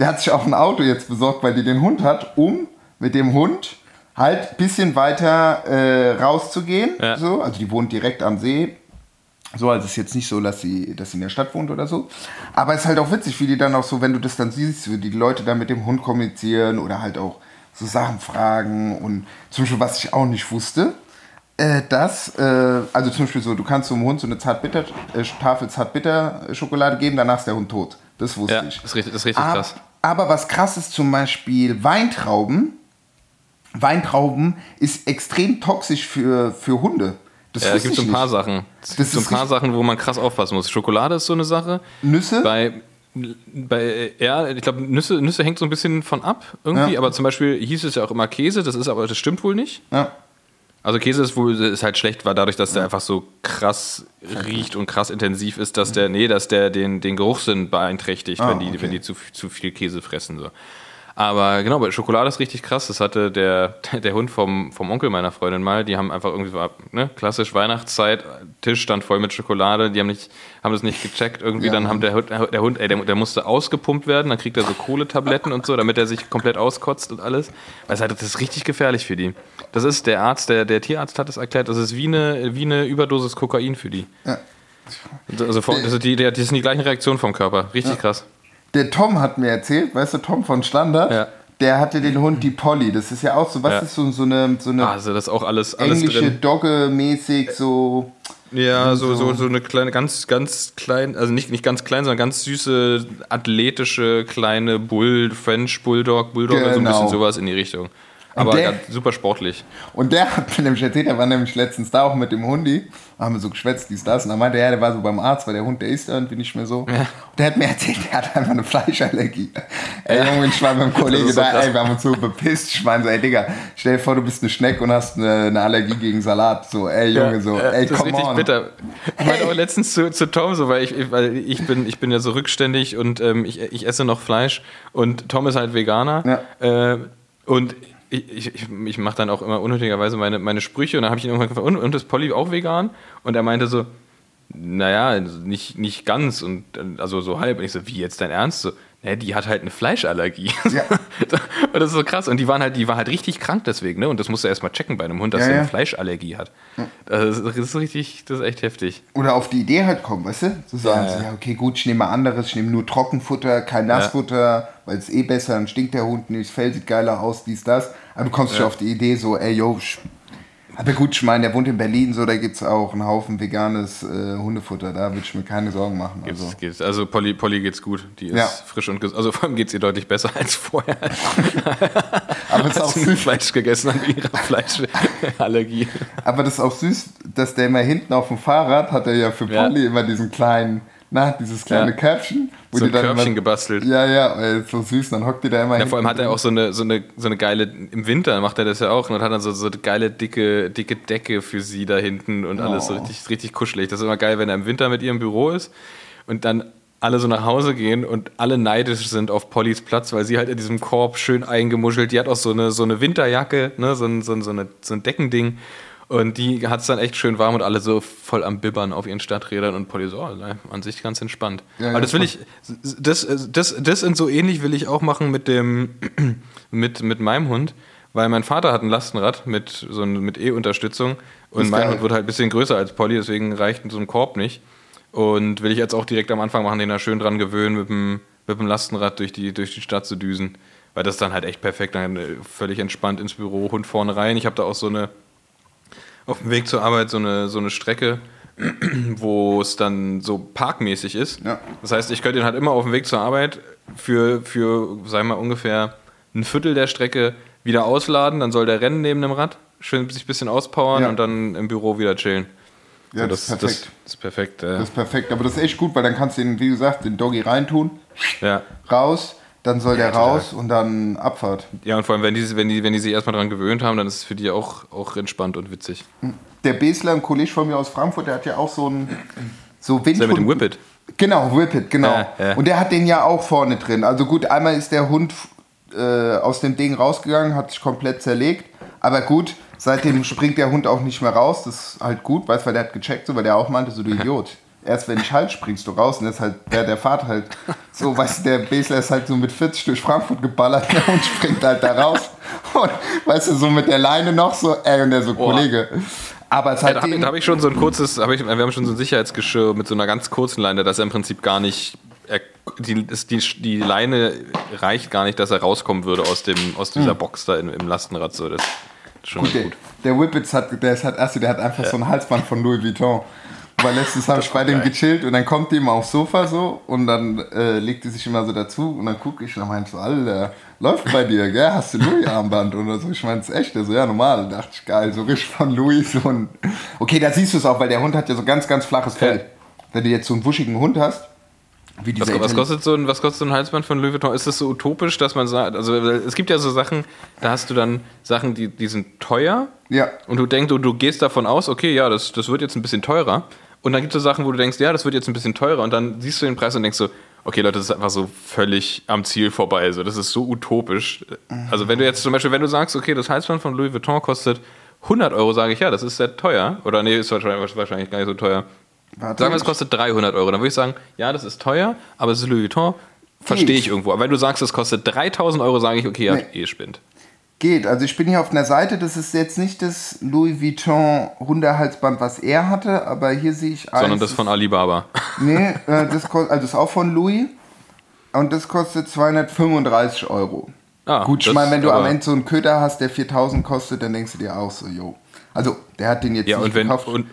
Der hat sich auch ein Auto jetzt besorgt, weil die den Hund hat, um mit dem Hund halt ein bisschen weiter äh, rauszugehen. Ja. So. Also die wohnt direkt am See. So, also es ist jetzt nicht so, dass sie, dass sie in der Stadt wohnt oder so. Aber es ist halt auch witzig, wie die dann auch so, wenn du das dann siehst, wie die Leute dann mit dem Hund kommunizieren oder halt auch so Sachen fragen. Und zum Beispiel, was ich auch nicht wusste, äh, dass, äh, also zum Beispiel so, du kannst so einem Hund so eine Zartbitter, äh, Tafel Zartbitter-Schokolade geben, danach ist der Hund tot. Das wusste Ja, ich. das ist richtig, das ist richtig aber, krass. aber was krass ist, zum Beispiel Weintrauben. Weintrauben ist extrem toxisch für, für Hunde. Das wusste gibt so ein paar nicht. Sachen. Es gibt so ein paar Sachen, wo man krass aufpassen muss. Schokolade ist so eine Sache. Nüsse? Bei, bei ja, ich glaube, Nüsse, Nüsse hängt so ein bisschen von ab irgendwie, Ja. aber zum Beispiel hieß es ja auch immer Käse, das ist aber, das stimmt wohl nicht. Ja. Also Käse ist wohl ist halt schlecht, weil dadurch, dass der einfach so krass riecht und krass intensiv ist, dass der, nee, dass der den, den Geruchssinn beeinträchtigt, Ah, wenn die, okay. wenn die zu, zu viel Käse fressen. So. Aber genau, bei Schokolade ist richtig krass. Das hatte der, der Hund vom, vom Onkel meiner Freundin mal. Die haben einfach irgendwie so, ne, klassisch Weihnachtszeit, Tisch stand voll mit Schokolade. Die haben, nicht, haben das nicht gecheckt. Irgendwie Ja. dann haben der, Hund- der Hund, ey, der, der musste ausgepumpt werden. Dann kriegt er so Kohletabletten und so, damit er sich komplett auskotzt und alles. Weil es halt, das ist richtig gefährlich für die. Das ist der Arzt, der, der Tierarzt hat es erklärt, das ist wie eine, wie eine Überdosis Kokain für die. Ja. Also, vor- also die, die, die sind die gleichen Reaktionen vom Körper. Richtig krass. Der Tom hat mir erzählt, weißt du, Tom von Standard, Ja. der hatte den Hund, die Polly. Das ist ja auch so, was Ja. ist so, so eine, so eine Also das auch alles, alles englische. Dogge-mäßig, so. Ja, so, so- so, so eine kleine, ganz, ganz klein, also nicht, nicht ganz klein, sondern ganz süße, athletische, kleine Bull, French Bulldog, Bulldog, also ein Genau. bisschen sowas in die Richtung. Aber der- super sportlich. Und der hat mir nämlich erzählt, er war nämlich letztens da auch mit dem Hundi, haben wir so geschwätzt, dies, das. Und dann meinte er, der war so beim Arzt, weil der Hund, der isst irgendwie nicht mehr so. Und der hat mir erzählt, der hat einfach eine Fleischallergie. Ey, Junge, ich war beim Kollegen ist so da, krass. ey, wir haben uns so bepisst. Ich meine so, ey, Digga, stell dir vor, du bist eine Schnecke und hast eine, eine Allergie gegen Salat. So, ey, Junge, so, Ja, ey, das ist come richtig on. bitter. Ich meinte auch letztens zu, zu Tom so, weil ich, ich- weil ich bin, ich bin ja so rückständig und ähm, ich, ich esse noch Fleisch und Tom ist halt Veganer. Äh, und ich, ich, ich, mache dann auch immer unnötigerweise meine, meine Sprüche und dann habe ich ihn irgendwann gefragt, und, und ist Polly auch vegan? Und er meinte so, naja, nicht, nicht ganz und also so halb. Und ich so, wie jetzt dein Ernst? So, ne, die hat halt eine Fleischallergie. Ja. und das ist so krass. Und die waren halt, die war halt richtig krank deswegen, ne? Und das musst du erstmal checken bei einem Hund, dass Ja, er ja. eine Fleischallergie hat. Das, ist, das ist richtig, das ist echt heftig. Oder auf die Idee halt kommen, weißt du? So sagen ja. ja, okay, gut, ich nehme mal anderes, ich nehme nur Trockenfutter, kein Nassfutter, weil es eh besser, dann stinkt der Hund nicht, das Fell sieht geiler aus, dies, das. Aber du kommst schon auf die Idee, so, ey, yo, aber gut, ich meine, der wohnt in Berlin, so, da gibt es auch einen Haufen veganes äh, Hundefutter, da würde ich mir keine Sorgen machen. Also. geht's. also Polly, Polly geht's gut. Die ist Ja. frisch und gesund. Also vor allem geht's ihr deutlich besser als vorher. Aber es ist auch süß, Fleisch gegessen hat, ihre Fleischallergie. aber das ist auch süß, dass der immer hinten auf dem Fahrrad hat er ja für Ja. Polly immer diesen kleinen, na, dieses kleine Ja. Körbchen. Wo So ein dann Körbchen immer, gebastelt. Ja, ja, ey, so süß, dann hockt die da immer Ja, vor allem hat er auch so eine, so eine, so eine geile, im Winter macht er das ja auch und hat dann so, so eine geile, dicke, dicke Decke für sie da hinten und alles so Oh. richtig, richtig kuschelig. Das ist immer geil, wenn er im Winter mit ihr im Büro ist und dann alle so nach Hause gehen und alle neidisch sind auf Pollys Platz, weil sie halt in diesem Korb schön eingemuschelt, die hat auch so eine, so eine Winterjacke, ne, so ein, so ein, so eine, so ein Deckending und die hat es dann echt schön warm und alle so voll am Bibbern auf ihren Stadträdern und Polly so, oh, an sich ganz entspannt. Ja, Aber das will ich, das, das, das und so ähnlich will ich auch machen mit dem, mit, mit meinem Hund, weil mein Vater hat ein Lastenrad mit, so ein, mit E-Unterstützung und ist mein geil. Hund wird halt ein bisschen größer als Polly, deswegen reicht so ein Korb nicht. Und will ich jetzt auch direkt am Anfang machen, den da schön dran gewöhnen, mit dem, mit dem Lastenrad durch die, durch die Stadt zu düsen. Weil das dann halt echt perfekt, dann äh, völlig entspannt ins Büro, Hund vorne rein. Ich habe da auch so eine, auf dem Weg zur Arbeit so eine, so eine Strecke, wo es dann so parkmäßig ist. Ja. Das heißt, ich könnte ihn halt immer auf dem Weg zur Arbeit für, für sagen wir mal, ungefähr ein Viertel der Strecke wieder ausladen. Dann soll der rennen neben dem Rad, schön sich ein bisschen auspowern Ja. und dann im Büro wieder chillen. Ja, So, das, ist perfekt. Das, das ist perfekt. Äh, Das ist perfekt, aber das ist echt gut, weil dann kannst du den, wie gesagt, den Doggy reintun, ja. raus, dann soll der raus und dann Abfahrt. Ja, und vor allem, wenn die, wenn die, wenn die sich erstmal dran gewöhnt haben, dann ist es für die auch, auch entspannt und witzig. Der Besler, ein Kollege von mir aus Frankfurt, der hat ja auch so ein so Ist ja mit dem. Whippet. Genau, Whippet, genau. Ja, ja. Und der hat den ja auch vorne drin. Also gut, einmal ist der Hund äh, aus dem Ding rausgegangen, hat sich komplett zerlegt. Aber gut, seitdem springt der Hund auch nicht mehr raus. Das ist halt gut, weißt du, weil der hat gecheckt, so, weil der auch meinte, so du Idiot. Erst wenn ich halt springst du raus und das ist halt der, der Fahrt halt so, weißt du, der Besler ist halt so mit 40 durch Frankfurt geballert Hund springt halt da raus. Und weißt du, so mit der Leine noch so, ey, und der so, Kollege. Aber Ja, da habe hab ich schon so ein kurzes, hab ich, wir haben schon so ein Sicherheitsgeschirr mit so einer ganz kurzen Leine, dass er im Prinzip gar nicht, er, die, die, die Leine reicht gar nicht, dass er rauskommen würde aus, dem, aus dieser Box da in, im Lastenrad. So. Das ist schon Gut, der, der Whippets hat, der ist halt, also der hat einfach so ein Halsband von Louis Vuitton. Weil letztens habe ich bei dem geil. gechillt und dann kommt die immer aufs Sofa so und dann äh, legt die sich immer so dazu und dann gucke ich und dann meinte so, Alter, läuft bei dir, gell? Hast du Louis-Armband oder so? Ich meine, es ist echt. So, ja, normal. Da dachte ich, geil, so richtig von Louis. So ein okay, da siehst du es auch, weil der Hund hat ja so ganz, ganz flaches Fell. Wenn du jetzt so einen wuschigen Hund hast, Was, was, kostet so ein, was kostet so ein Halsband von Louis Vuitton? Ist das so utopisch, dass man sagt, also es gibt ja so Sachen, da hast du dann Sachen, die, die sind teuer Ja, und du denkst, du, du gehst davon aus, okay, ja, das, das wird jetzt ein bisschen teurer. Und dann gibt es so Sachen, wo du denkst, ja, das wird jetzt ein bisschen teurer. Und dann siehst du den Preis und denkst so, okay, Leute, das ist einfach so völlig am Ziel vorbei. Also, das ist so utopisch. Also, wenn du jetzt zum Beispiel, wenn du sagst, okay, das Halsband von Louis Vuitton kostet 100 Euro, sage ich, ja, das ist sehr teuer. Oder nee, ist wahrscheinlich, wahrscheinlich gar nicht so teuer. warte. Sagen wir, es kostet 300 Euro. Dann würde ich sagen, ja, das ist teuer, aber es ist Louis Vuitton. Verstehe Geht. ich irgendwo. Aber wenn du sagst, es kostet 3000 Euro, sage ich, okay, ja, Nee. eh spinnt. Geht. Also ich bin hier auf einer Seite, das ist jetzt nicht das Louis Vuitton Hundehalsband, was er hatte, aber hier sehe ich eins. Sondern das von Alibaba. Nee, äh, das kostet, also das ist auch von Louis. Und das kostet 235 Euro. Ah, Gut, ich meine, wenn du am Ende so einen Köder hast, der 4000 kostet, dann denkst du dir auch so, jo. Also, der hat den jetzt Ja, nicht und wenn, gekauft. und,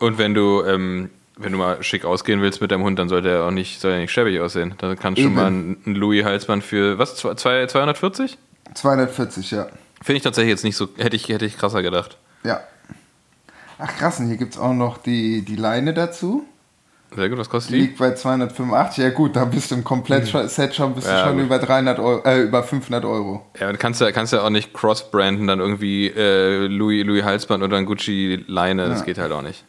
und wenn du, ähm, wenn du mal schick ausgehen willst mit deinem Hund, dann sollte er auch nicht, soll er nicht schäbig aussehen. Dann kannst du schon mal ein, ein Louis-Halsband für, was, zwei- zwei- 240? 240, ja. Finde ich tatsächlich jetzt nicht so, hätte ich, hätte ich krasser gedacht. Ja. Ach krass, und hier gibt es auch noch die, die Leine dazu. Sehr gut, was kostet Die die? liegt bei 285. Ja gut, da bist du im Komplett-Set schon, bist Ja, du schon gut. über 300 Euro, äh, über 500 Euro. Ja, du kannst ja, kannst ja auch nicht cross-branden, dann irgendwie äh, Louis, Louis Halsband oder ein Gucci-Leine, das geht halt auch nicht.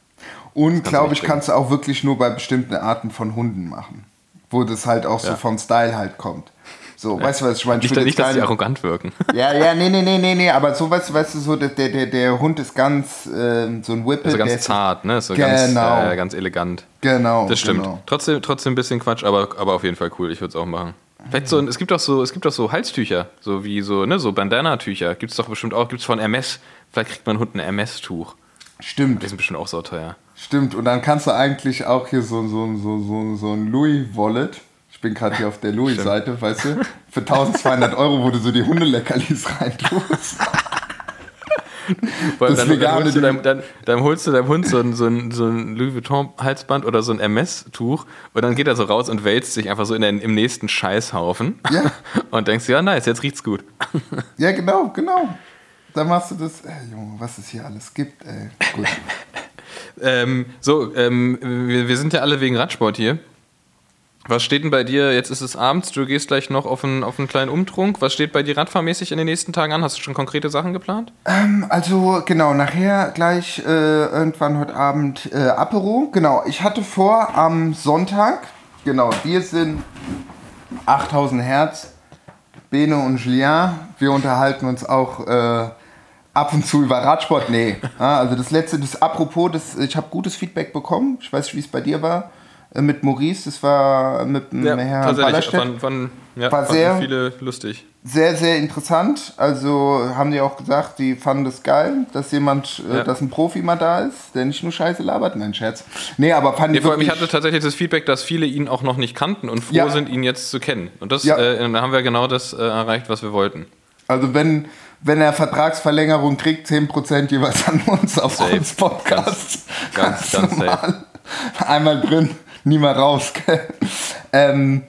Und glaube ich, kannst du auch wirklich nur bei bestimmten Arten von Hunden machen. Wo das halt auch so Ja. vom Style halt kommt. So, weißt du, was ich meine? Ich Nicht, nicht dass keinen- arrogant wirken. Ja, ja, nee, nee, nee, nee, nee, aber so, weißt du, weißt du, so, der, der, der, Hund ist ganz, ähm, so ein Whippet. Also ganz zart, ne? So ganz, Genau. äh, ganz elegant. Genau. Das stimmt. Genau. Trotzdem, trotzdem ein bisschen Quatsch, aber, aber auf jeden Fall cool. Ich würde es auch machen. Vielleicht so, es gibt auch so, es gibt auch so Halstücher, so wie so, ne, so Bandana-Tücher. Gibt es doch bestimmt auch, gibt es von Hermes. Vielleicht kriegt man Hund ein Hermes-Tuch. Stimmt, Die sind bestimmt auch so teuer. stimmt. Und dann kannst du eigentlich auch hier so, so, so, so, so ein Louis-Wallet. Ich bin gerade hier auf der Louis-Seite, weißt du? Für 1200 Euro, wo du so die Hundeleckerlis reintust. Weil dann, dann, holst du deinem, dann, dann holst du deinem Hund so ein, so ein, so ein Louis Vuitton-Halsband oder so ein Hermes-Tuch und dann geht er so raus und wälzt sich einfach so in den, im nächsten Scheißhaufen. Ja. Und denkst, ja, nice, jetzt riecht's gut. Ja, genau, genau. Dann machst du das. Ey, Junge, was es hier alles gibt, ey. Gut. Ähm, so, ähm, wir, wir sind ja alle wegen Radsport hier. Was steht denn bei dir? Jetzt ist es abends, du gehst gleich noch auf einen, auf einen kleinen Umtrunk. Was steht bei dir radfahrmäßig in den nächsten Tagen an? Hast du schon konkrete Sachen geplant? Also, genau, nachher gleich äh, irgendwann heute Abend äh, Apero. Genau, ich hatte vor am Sonntag, genau, wir sind 8000 Hertz, Bene und Julien. Wir unterhalten uns auch äh, ab und zu über Radsport. Nee, ah, also das letzte, das apropos, das, ich habe gutes Feedback bekommen. Ich weiß nicht, wie es bei dir war. Äh, Mit Maurice, das war mit dem Herrn Ballerstedt. Von, von, ja, War sehr- viele lustig. Sehr, sehr interessant. Also haben die auch gesagt, die fanden das geil, dass jemand, äh, Ja. dass ein Profi mal da ist, der nicht nur Scheiße labert. Nein, Scherz. Nee, aber fand Nee, ich wirklich... hatte tatsächlich das Feedback, dass viele ihn auch noch nicht kannten und froh Ja. sind, ihn jetzt zu kennen. Und das, Ja. äh, da haben wir genau das äh, erreicht, was wir wollten. Also wenn, wenn er Vertragsverlängerung kriegt, 10% jeweils an uns auf Safe. uns Podcast. Ganz, ganz normal. Einmal drin, nie mehr raus. ähm,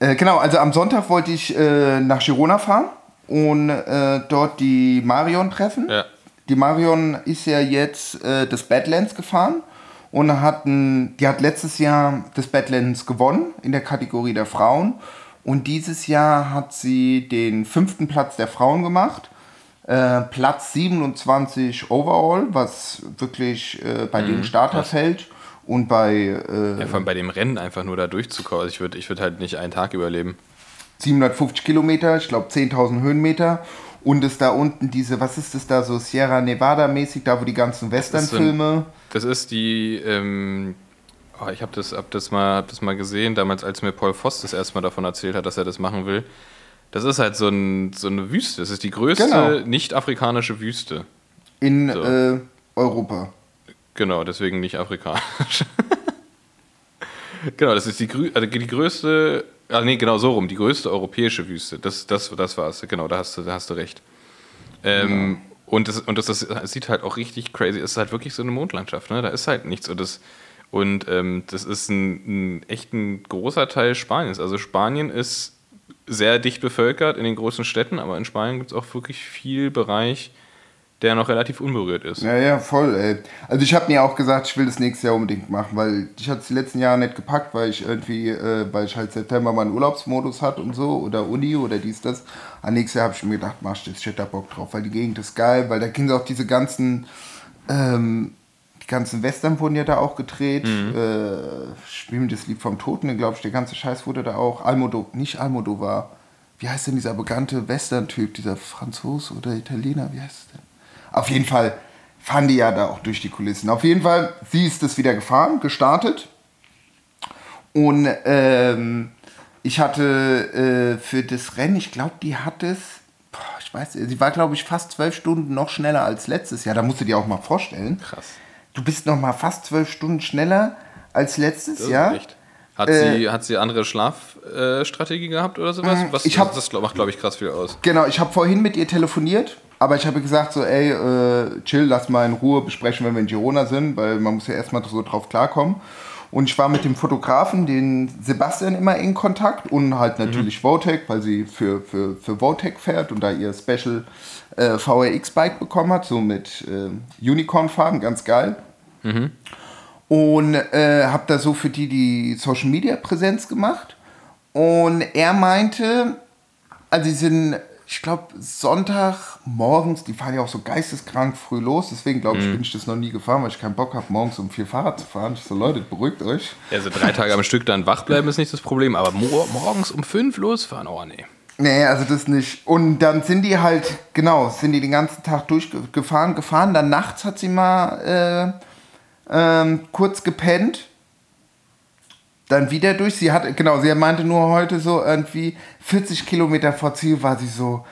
äh, genau, also am Sonntag wollte ich äh, nach Girona fahren und äh, dort die Marion treffen. Ja. Die Marion ist ja jetzt äh, das Badlands gefahren und hat ein, die hat letztes Jahr das Badlands gewonnen in der Kategorie der Frauen Und dieses Jahr hat sie den fünften Platz der Frauen gemacht. Äh, Platz 27 overall, was wirklich äh, bei dem Starterfeld und bei äh, Ja, vor allem bei dem Rennen einfach nur da durchzukommen. Also ich würde ich würd halt nicht einen Tag überleben. 750 Kilometer, ich glaube 10.000 Höhenmeter. Und ist da unten diese, was ist das da, so Sierra Nevada mäßig, da wo die ganzen Western-Filme. Das ist die, ähm, oh, ich habe das, hab das, mal, hab das mal gesehen, damals als mir Paul Voss das erste Mal davon erzählt hat, dass er das machen will. Das ist halt so, ein, so eine Wüste. Das ist die größte Genau. nicht-afrikanische Wüste. in So. äh, Europa. Genau, deswegen nicht afrikanisch. genau, das ist die, also die größte, ah nee, genau so rum, die größte europäische Wüste. Das, das, das war es, genau, da hast du, da hast du recht. Ähm, Und, das, und das, das, sieht halt auch richtig crazy. Es ist halt wirklich so eine Mondlandschaft, ne? Da ist halt nichts. Und das, und, ähm, das ist ein, ein echt ein großer Teil Spaniens. Also Spanien ist sehr dicht bevölkert in den großen Städten, aber in Spanien gibt es auch wirklich viel Bereich, der noch relativ unberührt ist. Ja, ja, voll, ey. Also ich habe mir auch gesagt, ich will das nächstes Jahr unbedingt machen, weil ich hatte es die letzten Jahre nicht gepackt, weil ich irgendwie, äh, weil ich halt September meinen Urlaubsmodus hatte und so, oder Uni oder dies, das. Aber nächstes Jahr habe ich mir gedacht, mach ich das, ich hätte da Bock drauf, weil die Gegend ist geil, weil da sind auch diese ganzen, ähm, die ganzen Western wurden ja da auch gedreht. Äh, Spielen das Lied vom Toten, glaube ich, der ganze Scheiß wurde da auch. Almodo, nicht Almodovar. Wie heißt denn dieser bekannte Western-Typ, dieser Franzose oder Italiener, wie heißt es denn? Auf jeden Fall fahren die ja da auch durch die Kulissen. Auf jeden Fall, sie ist das wieder gefahren, gestartet. Und ähm, ich hatte äh, für das Rennen, ich glaube, die hat es, boah, ich weiß, sie war, glaube ich, fast zwölf Stunden noch schneller als letztes Jahr. Da musst du dir auch mal vorstellen. Krass. Du bist noch mal fast zwölf Stunden schneller als letztes Jahr. echt. Hat, Äh, sie, hat sie andere Schlafstrategie gehabt oder sowas? Was, ich hab- das macht, glaube ich, krass viel aus. Genau, ich habe vorhin mit ihr telefoniert, aber ich habe gesagt so, ey, äh, chill, lass mal in Ruhe besprechen, wenn wir in Girona sind, weil man muss ja erstmal so drauf klarkommen. Und ich war mit dem Fotografen, den Sebastian, immer in Kontakt und halt natürlich Votec, weil sie für, für, für Votec fährt und da ihr Special äh, VRX-Bike bekommen hat, so mit äh, Unicorn-Farben, ganz geil. Und äh, habe da so für die die Social Media Präsenz gemacht. Und er meinte, also sie sind, ich glaube, Sonntag morgens, die fahren ja auch so geisteskrank früh los, deswegen glaube ich, bin ich das noch nie gefahren, weil ich keinen Bock habe, morgens um vier Fahrrad zu fahren. Ich so, Leute, beruhigt euch. Also drei Tage am Stück dann wach bleiben ist nicht das Problem, aber mor morgens um fünf losfahren, oh nee. Nee, also das nicht. Und dann sind die halt, genau, sind die den ganzen Tag durchgefahren, gefahren. Dann nachts hat sie mal äh, ähm, kurz gepennt. Dann wieder durch. Sie hat, genau, sie meinte nur heute so irgendwie 40 Kilometer vor Ziel war sie so,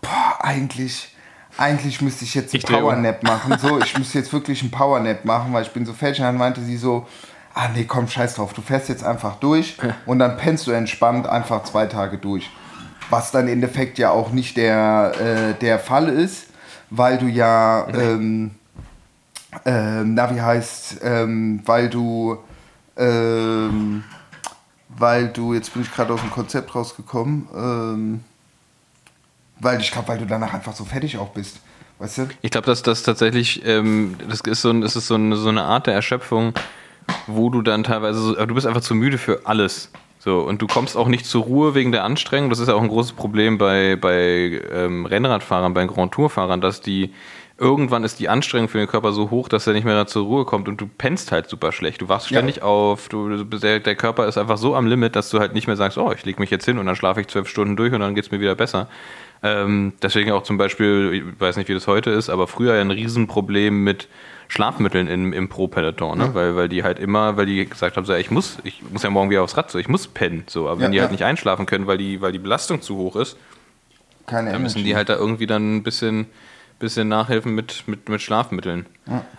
boah, eigentlich, eigentlich müsste ich jetzt einen dreh um. Powernap machen. So, ich müsste jetzt wirklich einen Powernap machen, weil ich bin so fertig. Und dann meinte sie so, ah nee, komm, scheiß drauf, du fährst jetzt einfach durch und dann pennst du entspannt einfach zwei Tage durch. Was dann im Endeffekt ja auch nicht der, äh, der Fall ist, weil du ja, ähm, ähm, na wie heißt, ähm, weil du, ähm, weil du, jetzt bin ich gerade aus dem Konzept rausgekommen, ähm, weil ich glaube, weil du danach einfach so fertig auch bist. Weißt du? Ich glaube, dass das tatsächlich, ähm, das ist so, ein, ist so eine, so eine Art der Erschöpfung, wo du dann teilweise, so, du bist einfach zu müde für alles. So, und du kommst auch nicht zur Ruhe wegen der Anstrengung. Das ist ja auch ein großes Problem bei, bei ähm, Rennradfahrern, bei Grand Tour-Fahrern, dass die irgendwann ist die Anstrengung für den Körper so hoch, dass er nicht mehr zur Ruhe kommt und du pennst halt super schlecht. Du wachst Ja. ständig auf, du, der, der Körper ist einfach so am Limit, dass du halt nicht mehr sagst, oh, ich lege mich jetzt hin und dann schlafe ich zwölf Stunden durch und dann geht's mir wieder besser. Ähm, deswegen auch zum Beispiel, ich weiß nicht, wie das heute ist, aber früher ein Riesenproblem mit Schlafmitteln im, im Pro-Peloton, ne? weil, weil die halt immer, weil die gesagt haben, so, ich muss, ich muss ja morgen wieder aufs Rad, so, ich muss pennen, so, aber Ja, wenn die halt ja. nicht einschlafen können, weil die, weil die Belastung zu hoch ist, Keine dann müssen Energy. die halt da irgendwie dann ein bisschen, bisschen nachhelfen mit, mit, mit Schlafmitteln.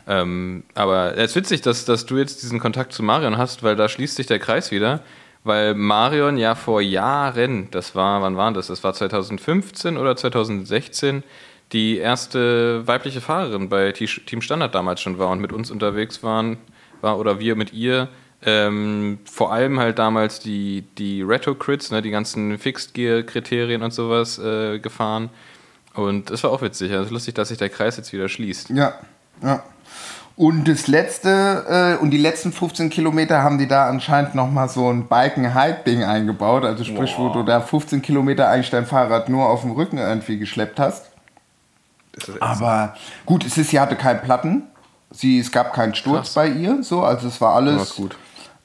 Ähm, aber es ist witzig, dass, dass du jetzt diesen Kontakt zu Marion hast, weil da schließt sich der Kreis wieder. Weil Marion ja vor Jahren, das war, wann war das? Das war 2015 oder 2016, die erste weibliche Fahrerin bei Team Standard damals schon war und mit uns unterwegs waren, war oder wir mit ihr. Ähm, vor allem halt damals die, die Retro-Crits, ne, die ganzen Fixed-Gear-Kriterien und sowas äh, gefahren. Und das war auch witzig. Also lustig, dass sich der Kreis jetzt wieder schließt. Ja, ja. Und das letzte, äh, und die letzten 15 Kilometer haben die da anscheinend nochmal so ein Bike-and-Hike-Ding eingebaut. Also sprich, wo Boah. du da 15 Kilometer eigentlich dein Fahrrad nur auf dem Rücken irgendwie geschleppt hast. Ist Aber gut, es ist, sie hatte keinen Platten. Sie, es gab keinen Sturz Krass. bei ihr. So, also es war alles. Ja, ist gut.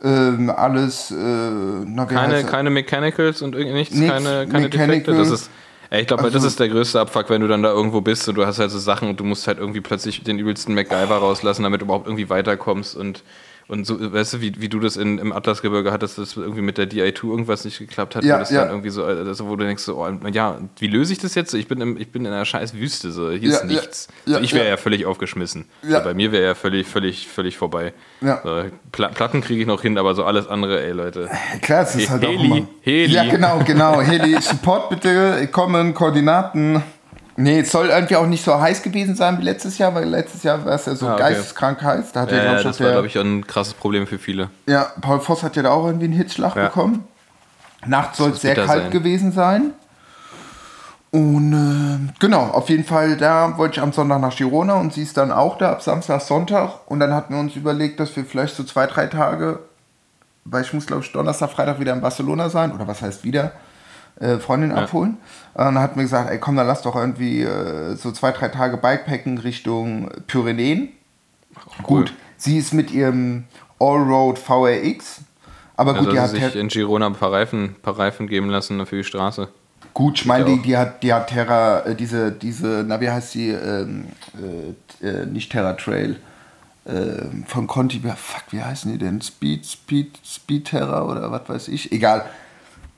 Ähm, alles. Äh, na, keine, keine Mechanicals und nichts, Nix keine, keine Defekte. Das ist, ey, ich glaube, das Also- ist der größte Abfuck, wenn du dann da irgendwo bist und du hast halt so Sachen und du musst halt irgendwie plötzlich den übelsten MacGyver rauslassen, damit du überhaupt irgendwie weiterkommst und und so, weißt du, wie, wie du das in, im Atlasgebirge hattest, dass irgendwie mit der DI2 irgendwas nicht geklappt hat, Ja, wo das ja. dann irgendwie so, also wo du denkst, so, oh, ja, wie löse ich das jetzt? Ich bin, im, ich bin in einer scheiß Wüste, so, hier Ja, ist nichts. ja, so, ich wäre ja. ja. völlig aufgeschmissen. Ja. So, bei mir wäre ja völlig, völlig, völlig vorbei. Ja. So, Pla Platten kriege ich noch hin, aber so alles andere, ey Leute. Klar, es ist halt auch Heli, immer. Heli. Ja, genau, genau. Heli, Support bitte, kommen, Koordinaten. Nee, es soll irgendwie auch nicht so heiß gewesen sein wie letztes Jahr, weil letztes Jahr war es ja so Ah, okay. geisteskrank heiß. Da hat ja, Ja, auch das war, glaube ich, ein krasses Problem für viele. ja, Paul Voss hat ja da auch irgendwie einen Hitzschlag Ja. bekommen. Nachts soll es sehr kalt sein. gewesen sein. Und äh, genau, auf jeden Fall, da wollte ich am Sonntag nach Girona und sie ist dann auch da ab Samstag, Sonntag. Und dann hatten wir uns überlegt, dass wir vielleicht so zwei, drei Tage, weil ich muss, glaube ich, Donnerstag, Freitag wieder in Barcelona sein, oder was heißt wieder, äh, Freundin abholen. Und dann hatten wir gesagt, ey komm, dann lass doch irgendwie äh, so zwei, drei Tage Bikepacken Richtung Pyrenäen. cool. Gut, sie ist mit ihrem Allroad VRX, aber gut, die hat hat, sich in Girona ein paar Reifen, paar Reifen geben lassen für die Straße. gut, ich meine, Ja die, die hat, die hat Terra, äh, diese, diese, na wie heißt sie, ähm, äh, äh, nicht Terra Trail, ähm, von Conti, fuck, wie heißen die denn? Speed, Speed, Speed Terra oder was weiß ich, egal.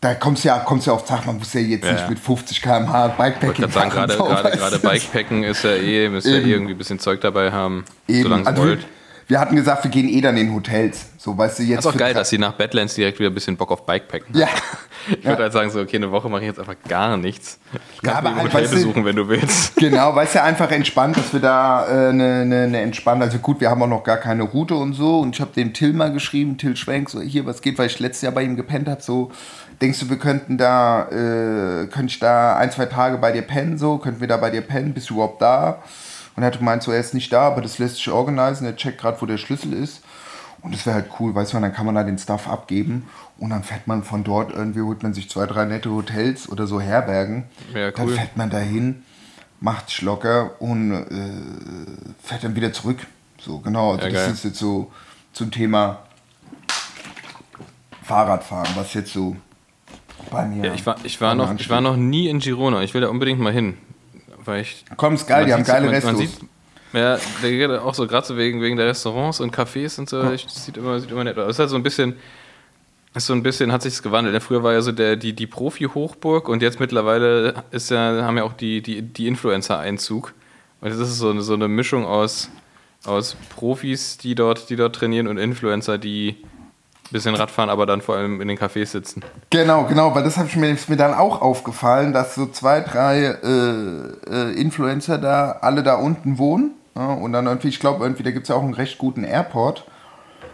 Da kommst du ja, kommst ja auf Tag, man muss ja jetzt Ja, nicht ja. mit 50 km/h Ich wollte gerade sagen, gerade, gerade, gerade? Bikepacken ist ja eh, müsst ihr Eben. eh irgendwie ein bisschen Zeug dabei haben, Eben, solange also wir, rollt. wir hatten gesagt, wir gehen eh dann in Hotels. So, weißt du, jetzt. ist auch geil, dass sie nach Badlands direkt wieder ein bisschen Bock auf Bikepacken Ja. Ich würde halt sagen, so, okay, eine Woche mache ich jetzt einfach gar nichts. Ich Ja, kann aber ein halt, Hotel weißt du- besuchen, wenn du willst. Genau, weil es ja einfach entspannt, dass wir da eine äh, ne, ne entspannte, also gut, wir haben auch noch gar keine Route und so und ich habe dem Till mal geschrieben, Till Schwenk, so hier, was geht, weil ich letztes Jahr bei ihm gepennt habe, so, denkst du, wir könnten da, äh, könnte ich da ein, zwei Tage bei dir pennen, so, könnten wir da bei dir pennen, bist du überhaupt da? Und er hat gemeint, so, er ist nicht da, aber das lässt sich organisieren, er checkt gerade, wo der Schlüssel ist. Und das wäre halt cool, weißt du, dann kann man da den Stuff abgeben und dann fährt man von dort irgendwie, holt man sich zwei, drei nette Hotels oder so Herbergen. Ja, Dann cool. fährt man dahin, macht sich locker und äh, fährt dann wieder zurück. So, genau. Also Ja, das geil. ist jetzt so zum Thema Fahrradfahren, was jetzt so bei mir. Ja, ich war, ich, war noch, ich war noch nie in Girona. Ich will da unbedingt mal hin. Weil ich, Komm, ist geil, die haben geile sieht, Ja, der geht auch so, gerade so wegen, wegen der Restaurants und Cafés und so, ich, das sieht immer, sieht immer nett aus. Es ist halt so ein bisschen, ist so ein bisschen, hat sich's gewandelt. ne? Früher war ja so der, die, die Profi-Hochburg und jetzt mittlerweile ist ja, haben ja auch die, die, die Influencer-Einzug. Und das ist so eine, so eine Mischung aus, aus Profis, die dort, die dort trainieren und Influencer, die bisschen Radfahren, aber dann vor allem in den Cafés sitzen. Genau, genau, weil das hab ich mir, ist mir dann auch aufgefallen, dass so zwei, drei äh, äh, Influencer da, alle da unten wohnen. Ja, und dann irgendwie, ich glaube, irgendwie, da gibt es ja auch einen recht guten Airport.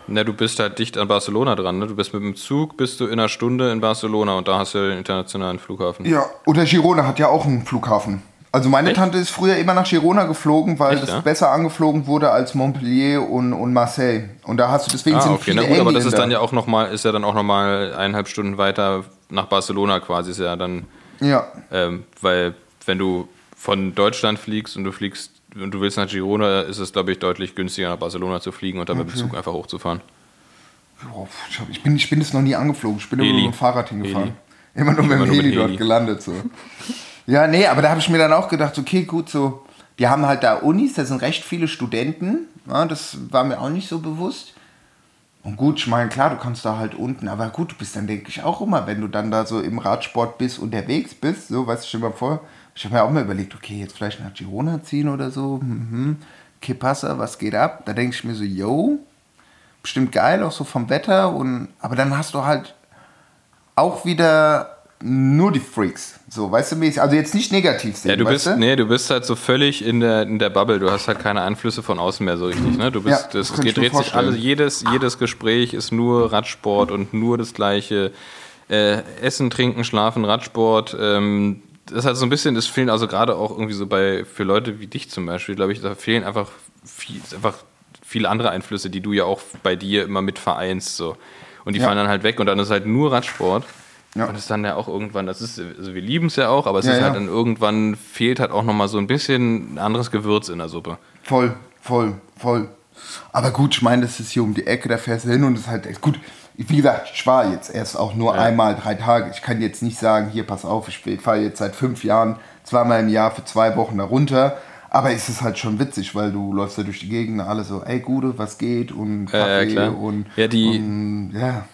Na, du bist halt dicht an Barcelona dran, ne? Du bist mit dem Zug, bist du in einer Stunde in Barcelona und da hast du den internationalen Flughafen. Ja, oder Girona hat ja auch einen Flughafen. Also meine Echt? Tante ist früher immer nach Girona geflogen, weil Echt, das ja? besser angeflogen wurde als Montpellier und, und Marseille. Und da hast du, deswegen Ah, sind okay, viele na gut, aber das ist dann ja auch noch mal, ist ja dann auch nochmal eineinhalb Stunden weiter nach Barcelona quasi, ist ja dann, Ja, ähm, weil wenn du von Deutschland fliegst und du fliegst und du willst nach Girona, ist es, glaube ich, deutlich günstiger nach Barcelona zu fliegen und dann mit dem Zug einfach hochzufahren. Ich, bin ich bin es noch nie angeflogen. Ich bin immer Heli. nur mit dem Fahrrad hingefahren. Heli. Immer nur mit dem Immer mit Heli dort Heli. gelandet. So. Ja, nee, aber da habe ich mir dann auch gedacht, okay, gut, so, die haben halt da Unis, da sind recht viele Studenten. Ja, das war mir auch nicht so bewusst. Und gut, ich meine, klar, du kannst da halt unten, aber gut, du bist dann, denke ich, auch immer, wenn du dann da so im Radsport bist, unterwegs bist, so, stell dir mal vor, ich habe mir auch mal überlegt, okay, jetzt vielleicht nach Girona ziehen oder so, mhm, que was geht ab? Da denke ich mir so, yo, bestimmt geil, auch so vom Wetter, und, aber dann hast du halt auch wieder nur die Freaks, so, weißt du, mäßig, also jetzt nicht negativ sehen, Ja, du bist, du? nee, du bist halt so völlig in der, in der Bubble. Du hast halt keine Einflüsse von außen mehr so richtig. Ne? Du bist, Ja, das, das dreht sich alles, jedes, jedes Gespräch ist nur Radsport und nur das gleiche. Äh, Essen, Trinken, Schlafen, Radsport. Ähm, das ist halt so ein bisschen, das fehlen also gerade auch irgendwie so bei, für Leute wie dich zum Beispiel, glaube ich, da fehlen einfach viel, einfach viele andere Einflüsse, die du ja auch bei dir immer mit vereinst. So. Und die Ja. fallen dann halt weg und dann ist halt nur Radsport. Ja. Und ist dann ja auch irgendwann, das ist, also wir lieben es ja auch, aber es Ja, ist halt ja. dann irgendwann fehlt halt auch nochmal so ein bisschen ein anderes Gewürz in der Suppe. Voll, voll, voll. Aber gut, ich meine, das ist hier um die Ecke, da fährst du hin und das ist halt gut. Wie gesagt, ich war jetzt erst auch nur einmal drei Tage. Ich kann jetzt nicht sagen, hier, pass auf, ich fahre jetzt seit fünf Jahren zweimal im Jahr für zwei Wochen da runter. Aber es ist halt schon witzig, weil du läufst da durch die Gegend und alle so, ey Gude, was geht? Und Ja, ja, Kaffee klar. und, Ja, die- und ja.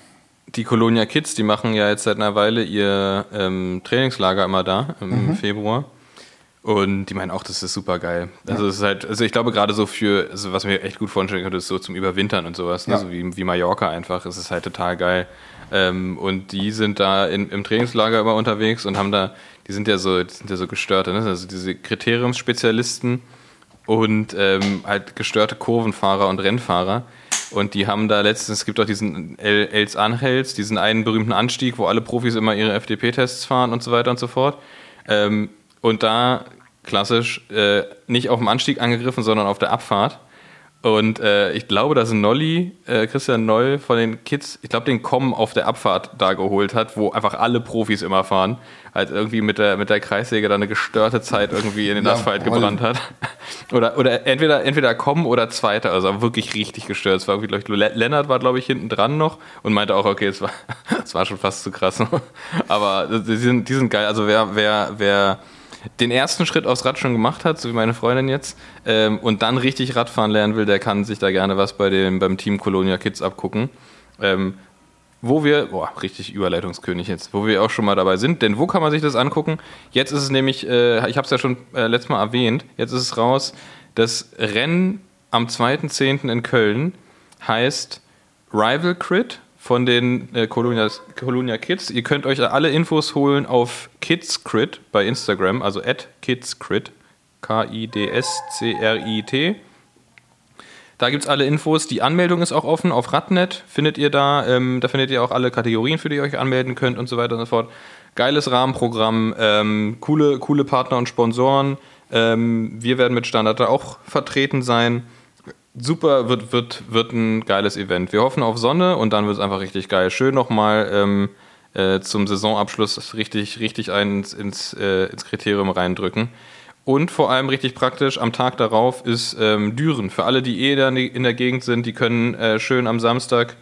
Die Colonia Kids, die machen ja jetzt seit einer Weile ihr ähm, Trainingslager immer da im Mhm. Februar. Und die meinen auch, das ist super geil. Also es ist halt, also ich glaube gerade so für, also was mir echt gut vorstellen könnte, ist so zum Überwintern und sowas, ne? Ja. so wie, wie Mallorca einfach, es ist halt total geil. Ähm, und die sind da in, im Trainingslager immer unterwegs und haben da, die sind ja so, die sind ja so gestörte, ne? also diese Kriteriumsspezialisten und ähm, halt gestörte Kurvenfahrer und Rennfahrer. Und die haben da letztens, es gibt auch diesen El Els Angels, diesen einen berühmten Anstieg, wo alle Profis immer ihre FDP-Tests fahren und so weiter und so fort. Ähm, und da klassisch äh, nicht auf dem Anstieg angegriffen, sondern auf der Abfahrt. Und äh, ich glaube, dass Nolli, äh, Christian Noll von den Kids, ich glaube, den Kommen auf der Abfahrt da geholt hat, wo einfach alle Profis immer fahren. Halt irgendwie mit der, mit der Kreissäge da eine gestörte Zeit irgendwie in den Ja, Asphalt voll. gebrannt hat. Oder, oder entweder, entweder kommen oder Zweiter, also wirklich richtig gestört. Es war irgendwie, glaube ich, Le- Lennart war, glaube ich, hinten dran noch und meinte auch, okay, es war, es war schon fast zu krass. Aber die sind, die sind geil. Also wer, wer, wer den ersten Schritt aufs Rad schon gemacht hat, so wie meine Freundin jetzt, ähm, und dann richtig Radfahren lernen will, der kann sich da gerne was bei dem, beim Team Colonia Kids abgucken. Ähm, wo wir, boah, richtig Überleitungskönig jetzt, wo wir auch schon mal dabei sind. Denn wo kann man sich das angucken? Jetzt ist es nämlich, äh, ich habe es ja schon äh, letztes Mal erwähnt, jetzt ist es raus, das Rennen am 2.10. in Köln heißt Rival Crit von den äh, Colonia, Colonia Kids. Ihr könnt euch alle Infos holen auf KidsCrit bei Instagram, also at KidsCrit, K-I-D-S-C-R-I-T. Da gibt es alle Infos. Die Anmeldung ist auch offen auf Radnet. Findet ihr da. Ähm, da findet ihr auch alle Kategorien, für die ihr euch anmelden könnt und so weiter und so fort. Geiles Rahmenprogramm, ähm, coole, coole Partner und Sponsoren. Ähm, wir werden mit Standard da auch vertreten sein. Super, wird, wird, wird ein geiles Event. Wir hoffen auf Sonne und dann wird es einfach richtig geil. Schön nochmal ähm, äh, zum Saisonabschluss richtig, richtig einen ins, ins, äh, ins Kriterium reindrücken. Und vor allem richtig praktisch, am Tag darauf ist ähm, Düren. Für alle, die eh da in der Gegend sind, die können äh, schön am Samstag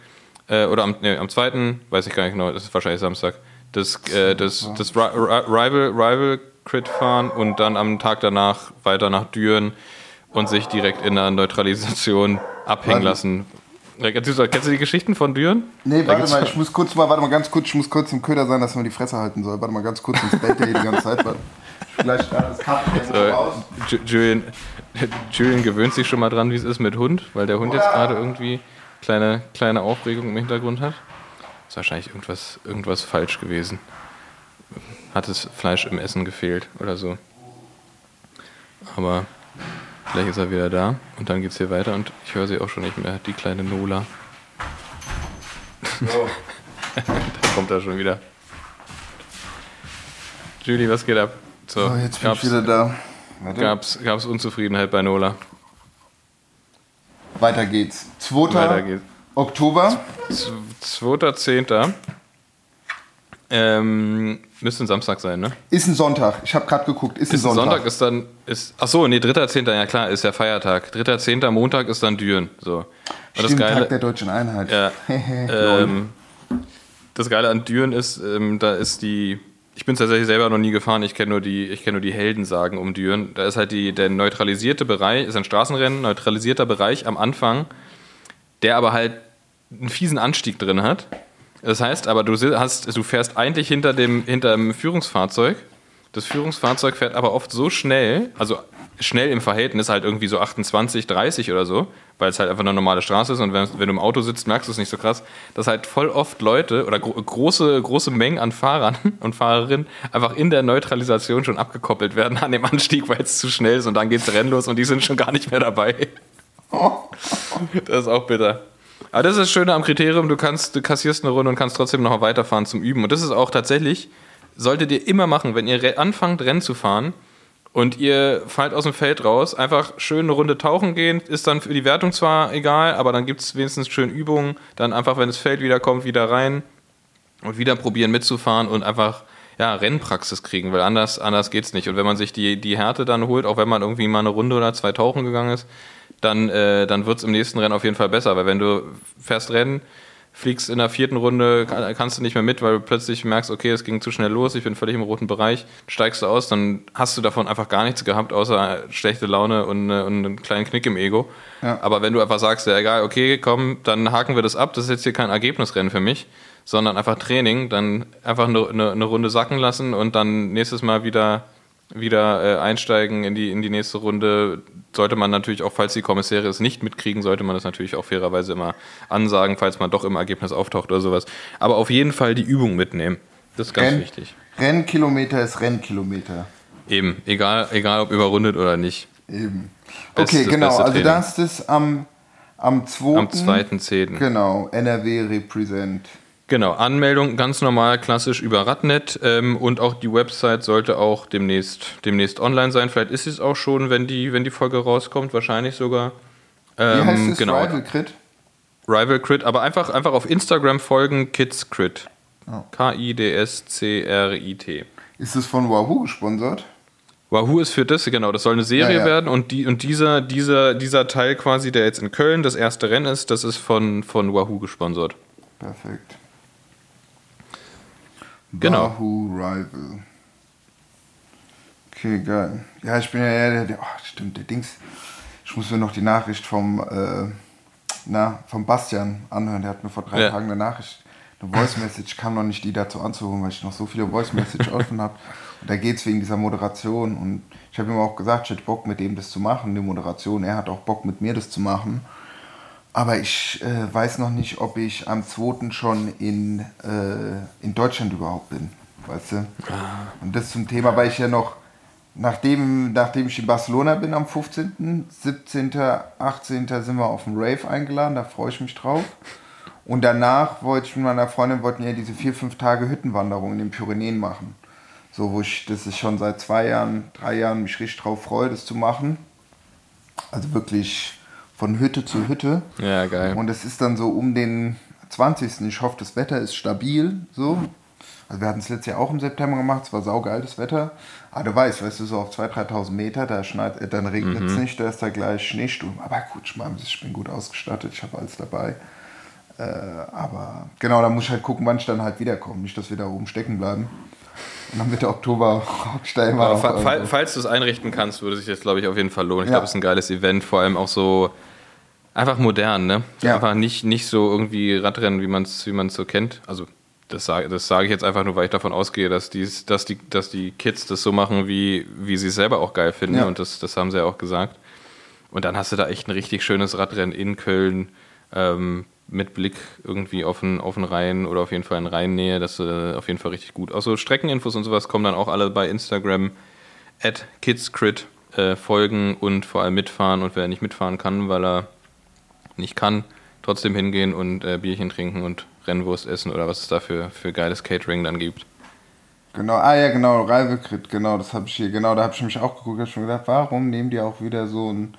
äh, oder am, nee, am zweiten, weiß ich gar nicht genau, das ist wahrscheinlich Samstag, das, äh, das, das Ri- Ri- Rival, Rival Crit fahren und dann am Tag danach weiter nach Düren und sich direkt in der Neutralisation abhängen lassen. Kennst du, die Geschichten von Düren? Nee, warte mal, ich muss kurz mal, warte mal ganz kurz, ich muss kurz im Köder sein, dass man die Fresse halten soll. Warte mal ganz kurz, sonst bellt der hier die ganze Zeit. Warte. Vielleicht das raus. Ju- Julian, Julian gewöhnt sich schon mal dran, wie es ist mit Hund, weil der Hund jetzt gerade irgendwie kleine, kleine Aufregung im Hintergrund hat. Ist wahrscheinlich irgendwas, irgendwas falsch gewesen. Hat das Fleisch im Essen gefehlt oder so. Aber vielleicht ist er wieder da und dann geht's hier weiter und ich höre sie auch schon nicht mehr, die kleine Nola. da kommt er schon wieder. Julie, was geht ab? So, So, jetzt bin ich wieder da. Warte. Gab's, gab's Unzufriedenheit bei Nola? Weiter geht's. 2. Weiter geht's. Oktober. Z- 2.10. Ähm, müsste ein Samstag sein, ne? Ist ein Sonntag. Ich habe gerade geguckt. Ist, Ist ein Sonntag. Sonntag, ist dann. Ist, ach so, nee, 3.10. Ja klar, ist ja Feiertag. 3.10. Montag ist dann Düren. So. Und das Stimmt, Geile, Tag der deutschen Einheit. Ja. Ähm, das Geile an Düren ist, ähm, da ist die. Ich bin tatsächlich selber noch nie gefahren, ich kenne nur die, ich kenne nur die Heldensagen um Düren. Da ist halt die, der neutralisierte Bereich, ist ein Straßenrennen, neutralisierter Bereich am Anfang, der aber halt einen fiesen Anstieg drin hat. Das heißt aber, du, hast, du fährst eigentlich hinter dem, hinter dem Führungsfahrzeug. Das Führungsfahrzeug fährt aber oft so schnell, also schnell im Verhältnis, halt irgendwie so 28, 30 oder so, weil es halt einfach eine normale Straße ist und wenn, wenn du im Auto sitzt, merkst du es nicht so krass, dass halt voll oft Leute oder gro große, große Mengen an Fahrern und Fahrerinnen einfach in der Neutralisation schon abgekoppelt werden an dem Anstieg, weil es zu schnell ist und dann geht's Rennen los und die sind schon gar nicht mehr dabei. Das ist auch bitter. Aber das ist das Schöne am Kriterium, du kannst, du kassierst eine Runde und kannst trotzdem noch weiterfahren zum Üben. Und das ist auch tatsächlich, solltet ihr immer machen, wenn ihr anfangt, Rennen zu fahren und ihr fallt aus dem Feld raus, einfach schön eine Runde tauchen gehen, ist dann für die Wertung zwar egal, aber dann gibt es wenigstens schön Übungen, dann einfach, wenn das Feld wieder kommt, wieder rein und wieder probieren mitzufahren und einfach ja, Rennpraxis kriegen, weil anders, anders es nicht. Und wenn man sich die, die Härte dann holt, auch wenn man irgendwie mal eine Runde oder zwei tauchen gegangen ist, dann, äh, dann wird es im nächsten Rennen auf jeden Fall besser, weil wenn du fährst Rennen, fliegst in der vierten Runde, kannst du nicht mehr mit, weil du plötzlich merkst, okay, es ging zu schnell los, ich bin völlig im roten Bereich, steigst du aus, dann hast du davon einfach gar nichts gehabt, außer schlechte Laune und, äh, und einen kleinen Knick im Ego. Ja. Aber wenn du einfach sagst, ja egal, okay, komm, dann haken wir das ab, das ist jetzt hier kein Ergebnisrennen für mich, sondern einfach Training, dann einfach eine, eine, eine Runde sacken lassen und dann nächstes Mal wieder wieder äh, einsteigen in die, in die nächste Runde, sollte man natürlich auch, falls die Kommissäre es nicht mitkriegen, sollte man das natürlich auch fairerweise immer ansagen, falls man doch im Ergebnis auftaucht oder sowas. Aber auf jeden Fall die Übung mitnehmen. Das ist ganz Renn, wichtig. Rennkilometer ist Rennkilometer. Eben, egal, egal ob überrundet oder nicht. Eben. Best, okay, genau, also das ist am, am 2. Am 2.10. Genau, NRW Represent. Genau, Anmeldung ganz normal, klassisch über Radnet ähm, und auch die Website sollte auch demnächst, demnächst online sein. Vielleicht ist es auch schon, wenn die, wenn die Folge rauskommt, wahrscheinlich sogar. Ähm, Wie heißt es? Genau. Rival Crit? Rival Crit, aber einfach, einfach auf Instagram folgen, Kids Crit. Oh. K-I-D-S-C-R-I-T. Ist es von Wahoo gesponsert? Wahoo ist für das, genau, das soll eine Serie ja, ja. werden und, die, und dieser, dieser, dieser Teil quasi, der jetzt in Köln das erste Rennen ist, das ist von, von Wahoo gesponsert. Perfekt. Genau. Wahoo Rival. Okay, geil. Ja, ich bin ja der, der, oh, stimmt, der Dings. Ich muss mir noch die Nachricht vom, äh, na, vom Bastian anhören. Der hat mir vor drei ja. Tagen eine Nachricht, eine Voice Message, kam noch nicht die dazu anzuholen, weil ich noch so viele Voice Message offen habe. Und da geht es wegen dieser Moderation. Und ich habe ihm auch gesagt, ich hätte Bock mit dem das zu machen, die Moderation. Er hat auch Bock mit mir das zu machen. Aber ich äh, weiß noch nicht, ob ich am 2. schon in, äh, in Deutschland überhaupt bin. Weißt du? Ah. Und das zum Thema, weil ich ja noch, nachdem, nachdem ich in Barcelona bin am 15., 17., 18. sind wir auf dem Rave eingeladen, da freue ich mich drauf. Und danach wollte ich mit meiner Freundin, wollten ja diese vier, fünf Tage Hüttenwanderung in den Pyrenäen machen. So, wo ich, das ist schon seit zwei Jahren, drei Jahren, mich richtig drauf freue, das zu machen. Also wirklich von Hütte zu Hütte. Ja, geil. Und es ist dann so um den 20. Ich hoffe, das Wetter ist stabil. So. Also wir hatten es letztes Jahr auch im September gemacht, es war saugeil das Wetter. Aber du weißt, weißt du, so auf 2.000, 3.000 Meter, da schneit, äh, dann regnet es mhm. nicht, da ist da gleich Schneesturm. Aber gut, ich bin gut ausgestattet, ich habe alles dabei. Äh, aber genau, da muss ich halt gucken, wann ich dann halt wiederkomme. Nicht, dass wir da oben stecken bleiben. Und dann wird der Oktober stellen wir Fall, Falls du es einrichten kannst, würde sich das, glaube ich, auf jeden Fall lohnen. Ich ja. glaube, es ist ein geiles Event, vor allem auch so Einfach modern, ne? Ja. Einfach nicht, nicht so irgendwie Radrennen, wie man es wie so kennt. Also das sage das sag ich jetzt einfach nur, weil ich davon ausgehe, dass, dies, dass, die, dass die Kids das so machen, wie, wie sie es selber auch geil finden. Ja. Und das, das haben sie ja auch gesagt. Und dann hast du da echt ein richtig schönes Radrennen in Köln ähm, mit Blick irgendwie auf den, auf den Rhein oder auf jeden Fall in Rheinnähe. Das ist äh, auf jeden Fall richtig gut. Auch so Streckeninfos und sowas kommen dann auch alle bei Instagram at kidscrit äh, folgen und vor allem mitfahren. Und wer nicht mitfahren kann, weil er nicht kann, trotzdem hingehen und äh, Bierchen trinken und Rennwurst essen oder was es da für, für geiles Catering dann gibt. Genau, ah ja, genau, Reivekrit, genau, das habe ich hier, genau, da habe ich mich auch geguckt, habe schon gedacht, warum nehmen die auch wieder so ein,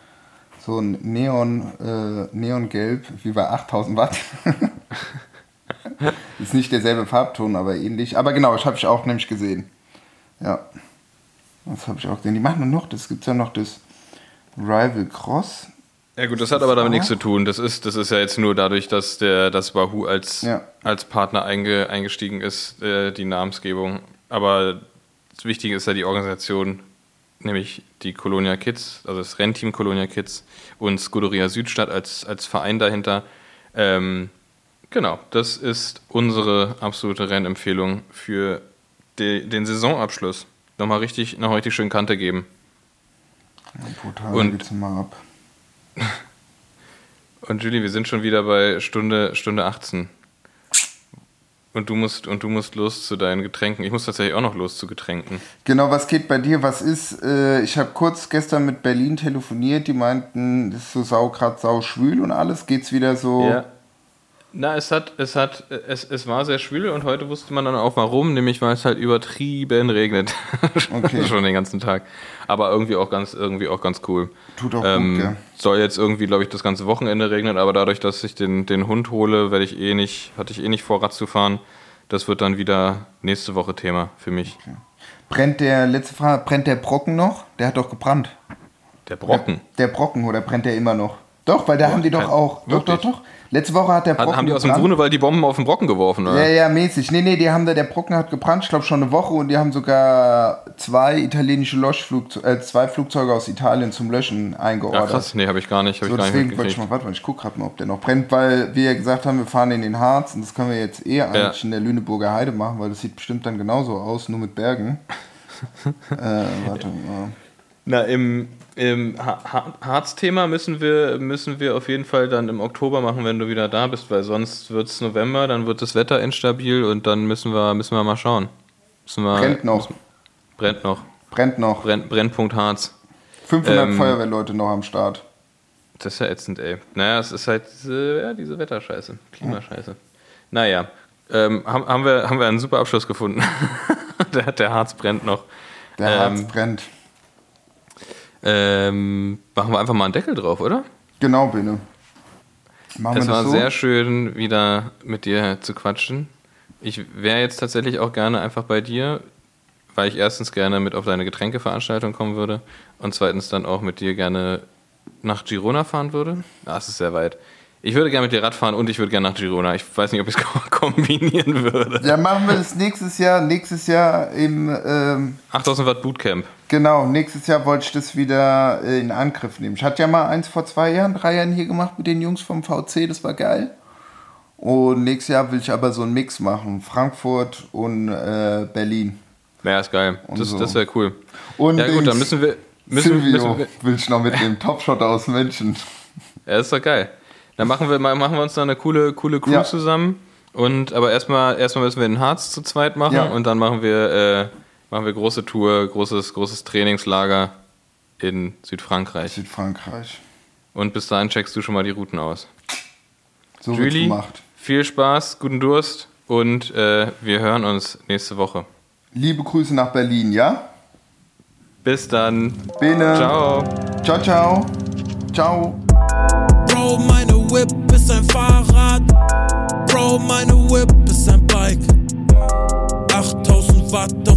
so ein Neon, äh, Neongelb wie bei 8000 Watt? ist nicht derselbe Farbton, aber ähnlich. Aber genau, das habe ich auch nämlich gesehen. Ja, das habe ich auch gesehen. Die machen nur noch, das gibt ja noch das Rival Cross, ja gut, das hat aber damit nichts zu tun. Das ist, das ist ja jetzt nur dadurch, dass der das Wahoo als, ja. als Partner einge, eingestiegen ist, äh, die Namensgebung. Aber das Wichtige ist ja die Organisation, nämlich die Colonia Kids, also das Rennteam Colonia Kids und Scuderia Südstadt als, als Verein dahinter. Ähm, genau, das ist unsere absolute Rennempfehlung für de, den Saisonabschluss. Nochmal richtig, noch richtig schön Kante geben. Ja, brutal, und geht's mal ab. Und Julie, wir sind schon wieder bei Stunde, Stunde 18. Und du musst und du musst los zu deinen Getränken. Ich muss tatsächlich auch noch los zu Getränken. Genau, was geht bei dir? Was ist? Äh, ich habe kurz gestern mit Berlin telefoniert. Die meinten, das ist so sau grad sau schwül und alles. Geht's wieder so? Ja. Na, es hat, es hat, es, es war sehr schwül und heute wusste man dann auch warum, nämlich weil es halt übertrieben regnet. Okay. Schon den ganzen Tag. Aber irgendwie auch ganz, irgendwie auch ganz cool. Tut auch Ähm, gut, gell? soll jetzt irgendwie, glaube ich, das ganze Wochenende regnen, aber dadurch, dass ich den, den Hund hole, werde ich eh nicht, hatte ich eh nicht vor, Rad zu fahren. Das wird dann wieder nächste Woche Thema für mich. Brennt der, letzte Frage, brennt der Brocken noch? Der hat doch gebrannt. Der Brocken. Der Brocken, oder brennt der immer noch? Doch, weil da haben die doch auch. Doch, doch, wirklich? doch. Letzte Woche hat der Brocken Hat, haben die aus dem. Grunewald die Bomben auf den Brocken geworfen, oder? Ja, ja, mäßig. Nee, nee, die haben da, der Brocken hat gebrannt, ich glaube schon eine Woche und die haben sogar zwei italienische Löschflugzeuge, äh, zwei Flugzeuge aus Italien zum Löschen Ja, eingeordert. krass. Nee, habe ich gar nicht, hab So, ich gar nicht deswegen wollte ich mal, warte mal, ich gucke gerade mal, ob der noch brennt, weil wir ja gesagt haben, wir fahren in den Harz und das können wir jetzt eh eigentlich in der Lüneburger Heide machen, weil das sieht bestimmt dann genauso aus, nur mit Bergen. äh, warte mal. Na, im, Ha- Harz-Thema müssen wir, müssen wir auf jeden Fall dann im Oktober machen, wenn du wieder da bist, weil sonst wird es November, dann wird das Wetter instabil und dann müssen wir, müssen wir mal schauen. Müssen wir, Brennt noch. Müssen, brennt noch. Brennt noch. Brennt, Brennpunkt Harz. 500 Ähm, Feuerwehrleute noch am Start. Das ist ja ätzend, ey. Naja, es ist halt diese, ja, diese Wetterscheiße, Klimascheiße. Naja, ähm, haben, haben, wir, haben wir einen super Abschluss gefunden. der, der Harz brennt noch. Der ähm, Harz brennt. Ähm, machen wir einfach mal einen Deckel drauf, oder? Genau, Bene. Machen Es wir war so? sehr schön, wieder mit dir zu quatschen. Ich wäre jetzt tatsächlich auch gerne einfach bei dir, weil ich erstens gerne mit auf deine Getränkeveranstaltung kommen würde und zweitens dann auch mit dir gerne nach Girona fahren würde. Ah, es ist sehr weit. Ich würde gerne mit dir Rad fahren und ich würde gerne nach Girona. Ich weiß nicht, ob ich es kombinieren würde. Ja, machen wir das nächstes Jahr. Nächstes Jahr im, ähm, 8000 Watt Bootcamp. genau, nächstes Jahr wollte ich das wieder äh, in Angriff nehmen. Ich hatte ja mal eins vor zwei Jahren, drei Jahren hier gemacht mit den Jungs vom VC, das war geil. Und nächstes Jahr will ich aber so einen Mix machen. Frankfurt und äh, Berlin. Ja, ist geil. Das, so. das wäre cool. Und ja gut, dann müssen wir... Müssen, Silvio müssen wir will ich noch mitnehmen. Topshot aus München. Ja, ist doch geil. Dann machen wir, mal- machen wir uns da eine coole, coole Crew Ja. zusammen. Und, aber erstmal, erstmal müssen wir den Harz zu zweit machen Ja. und dann machen wir, äh, machen wir große Tour, großes, großes Trainingslager in Südfrankreich. Südfrankreich. Und bis dahin checkst du schon mal die Routen aus. So Julie, gemacht. viel Spaß, guten Durst und äh, wir hören uns nächste Woche. Liebe Grüße nach Berlin, ja? Bis dann. Bene. Ciao. Ciao, ciao. Ciao. Whip ist ein Fahrrad. Bro, meine Whip ist ein Bike. 8000 Watt.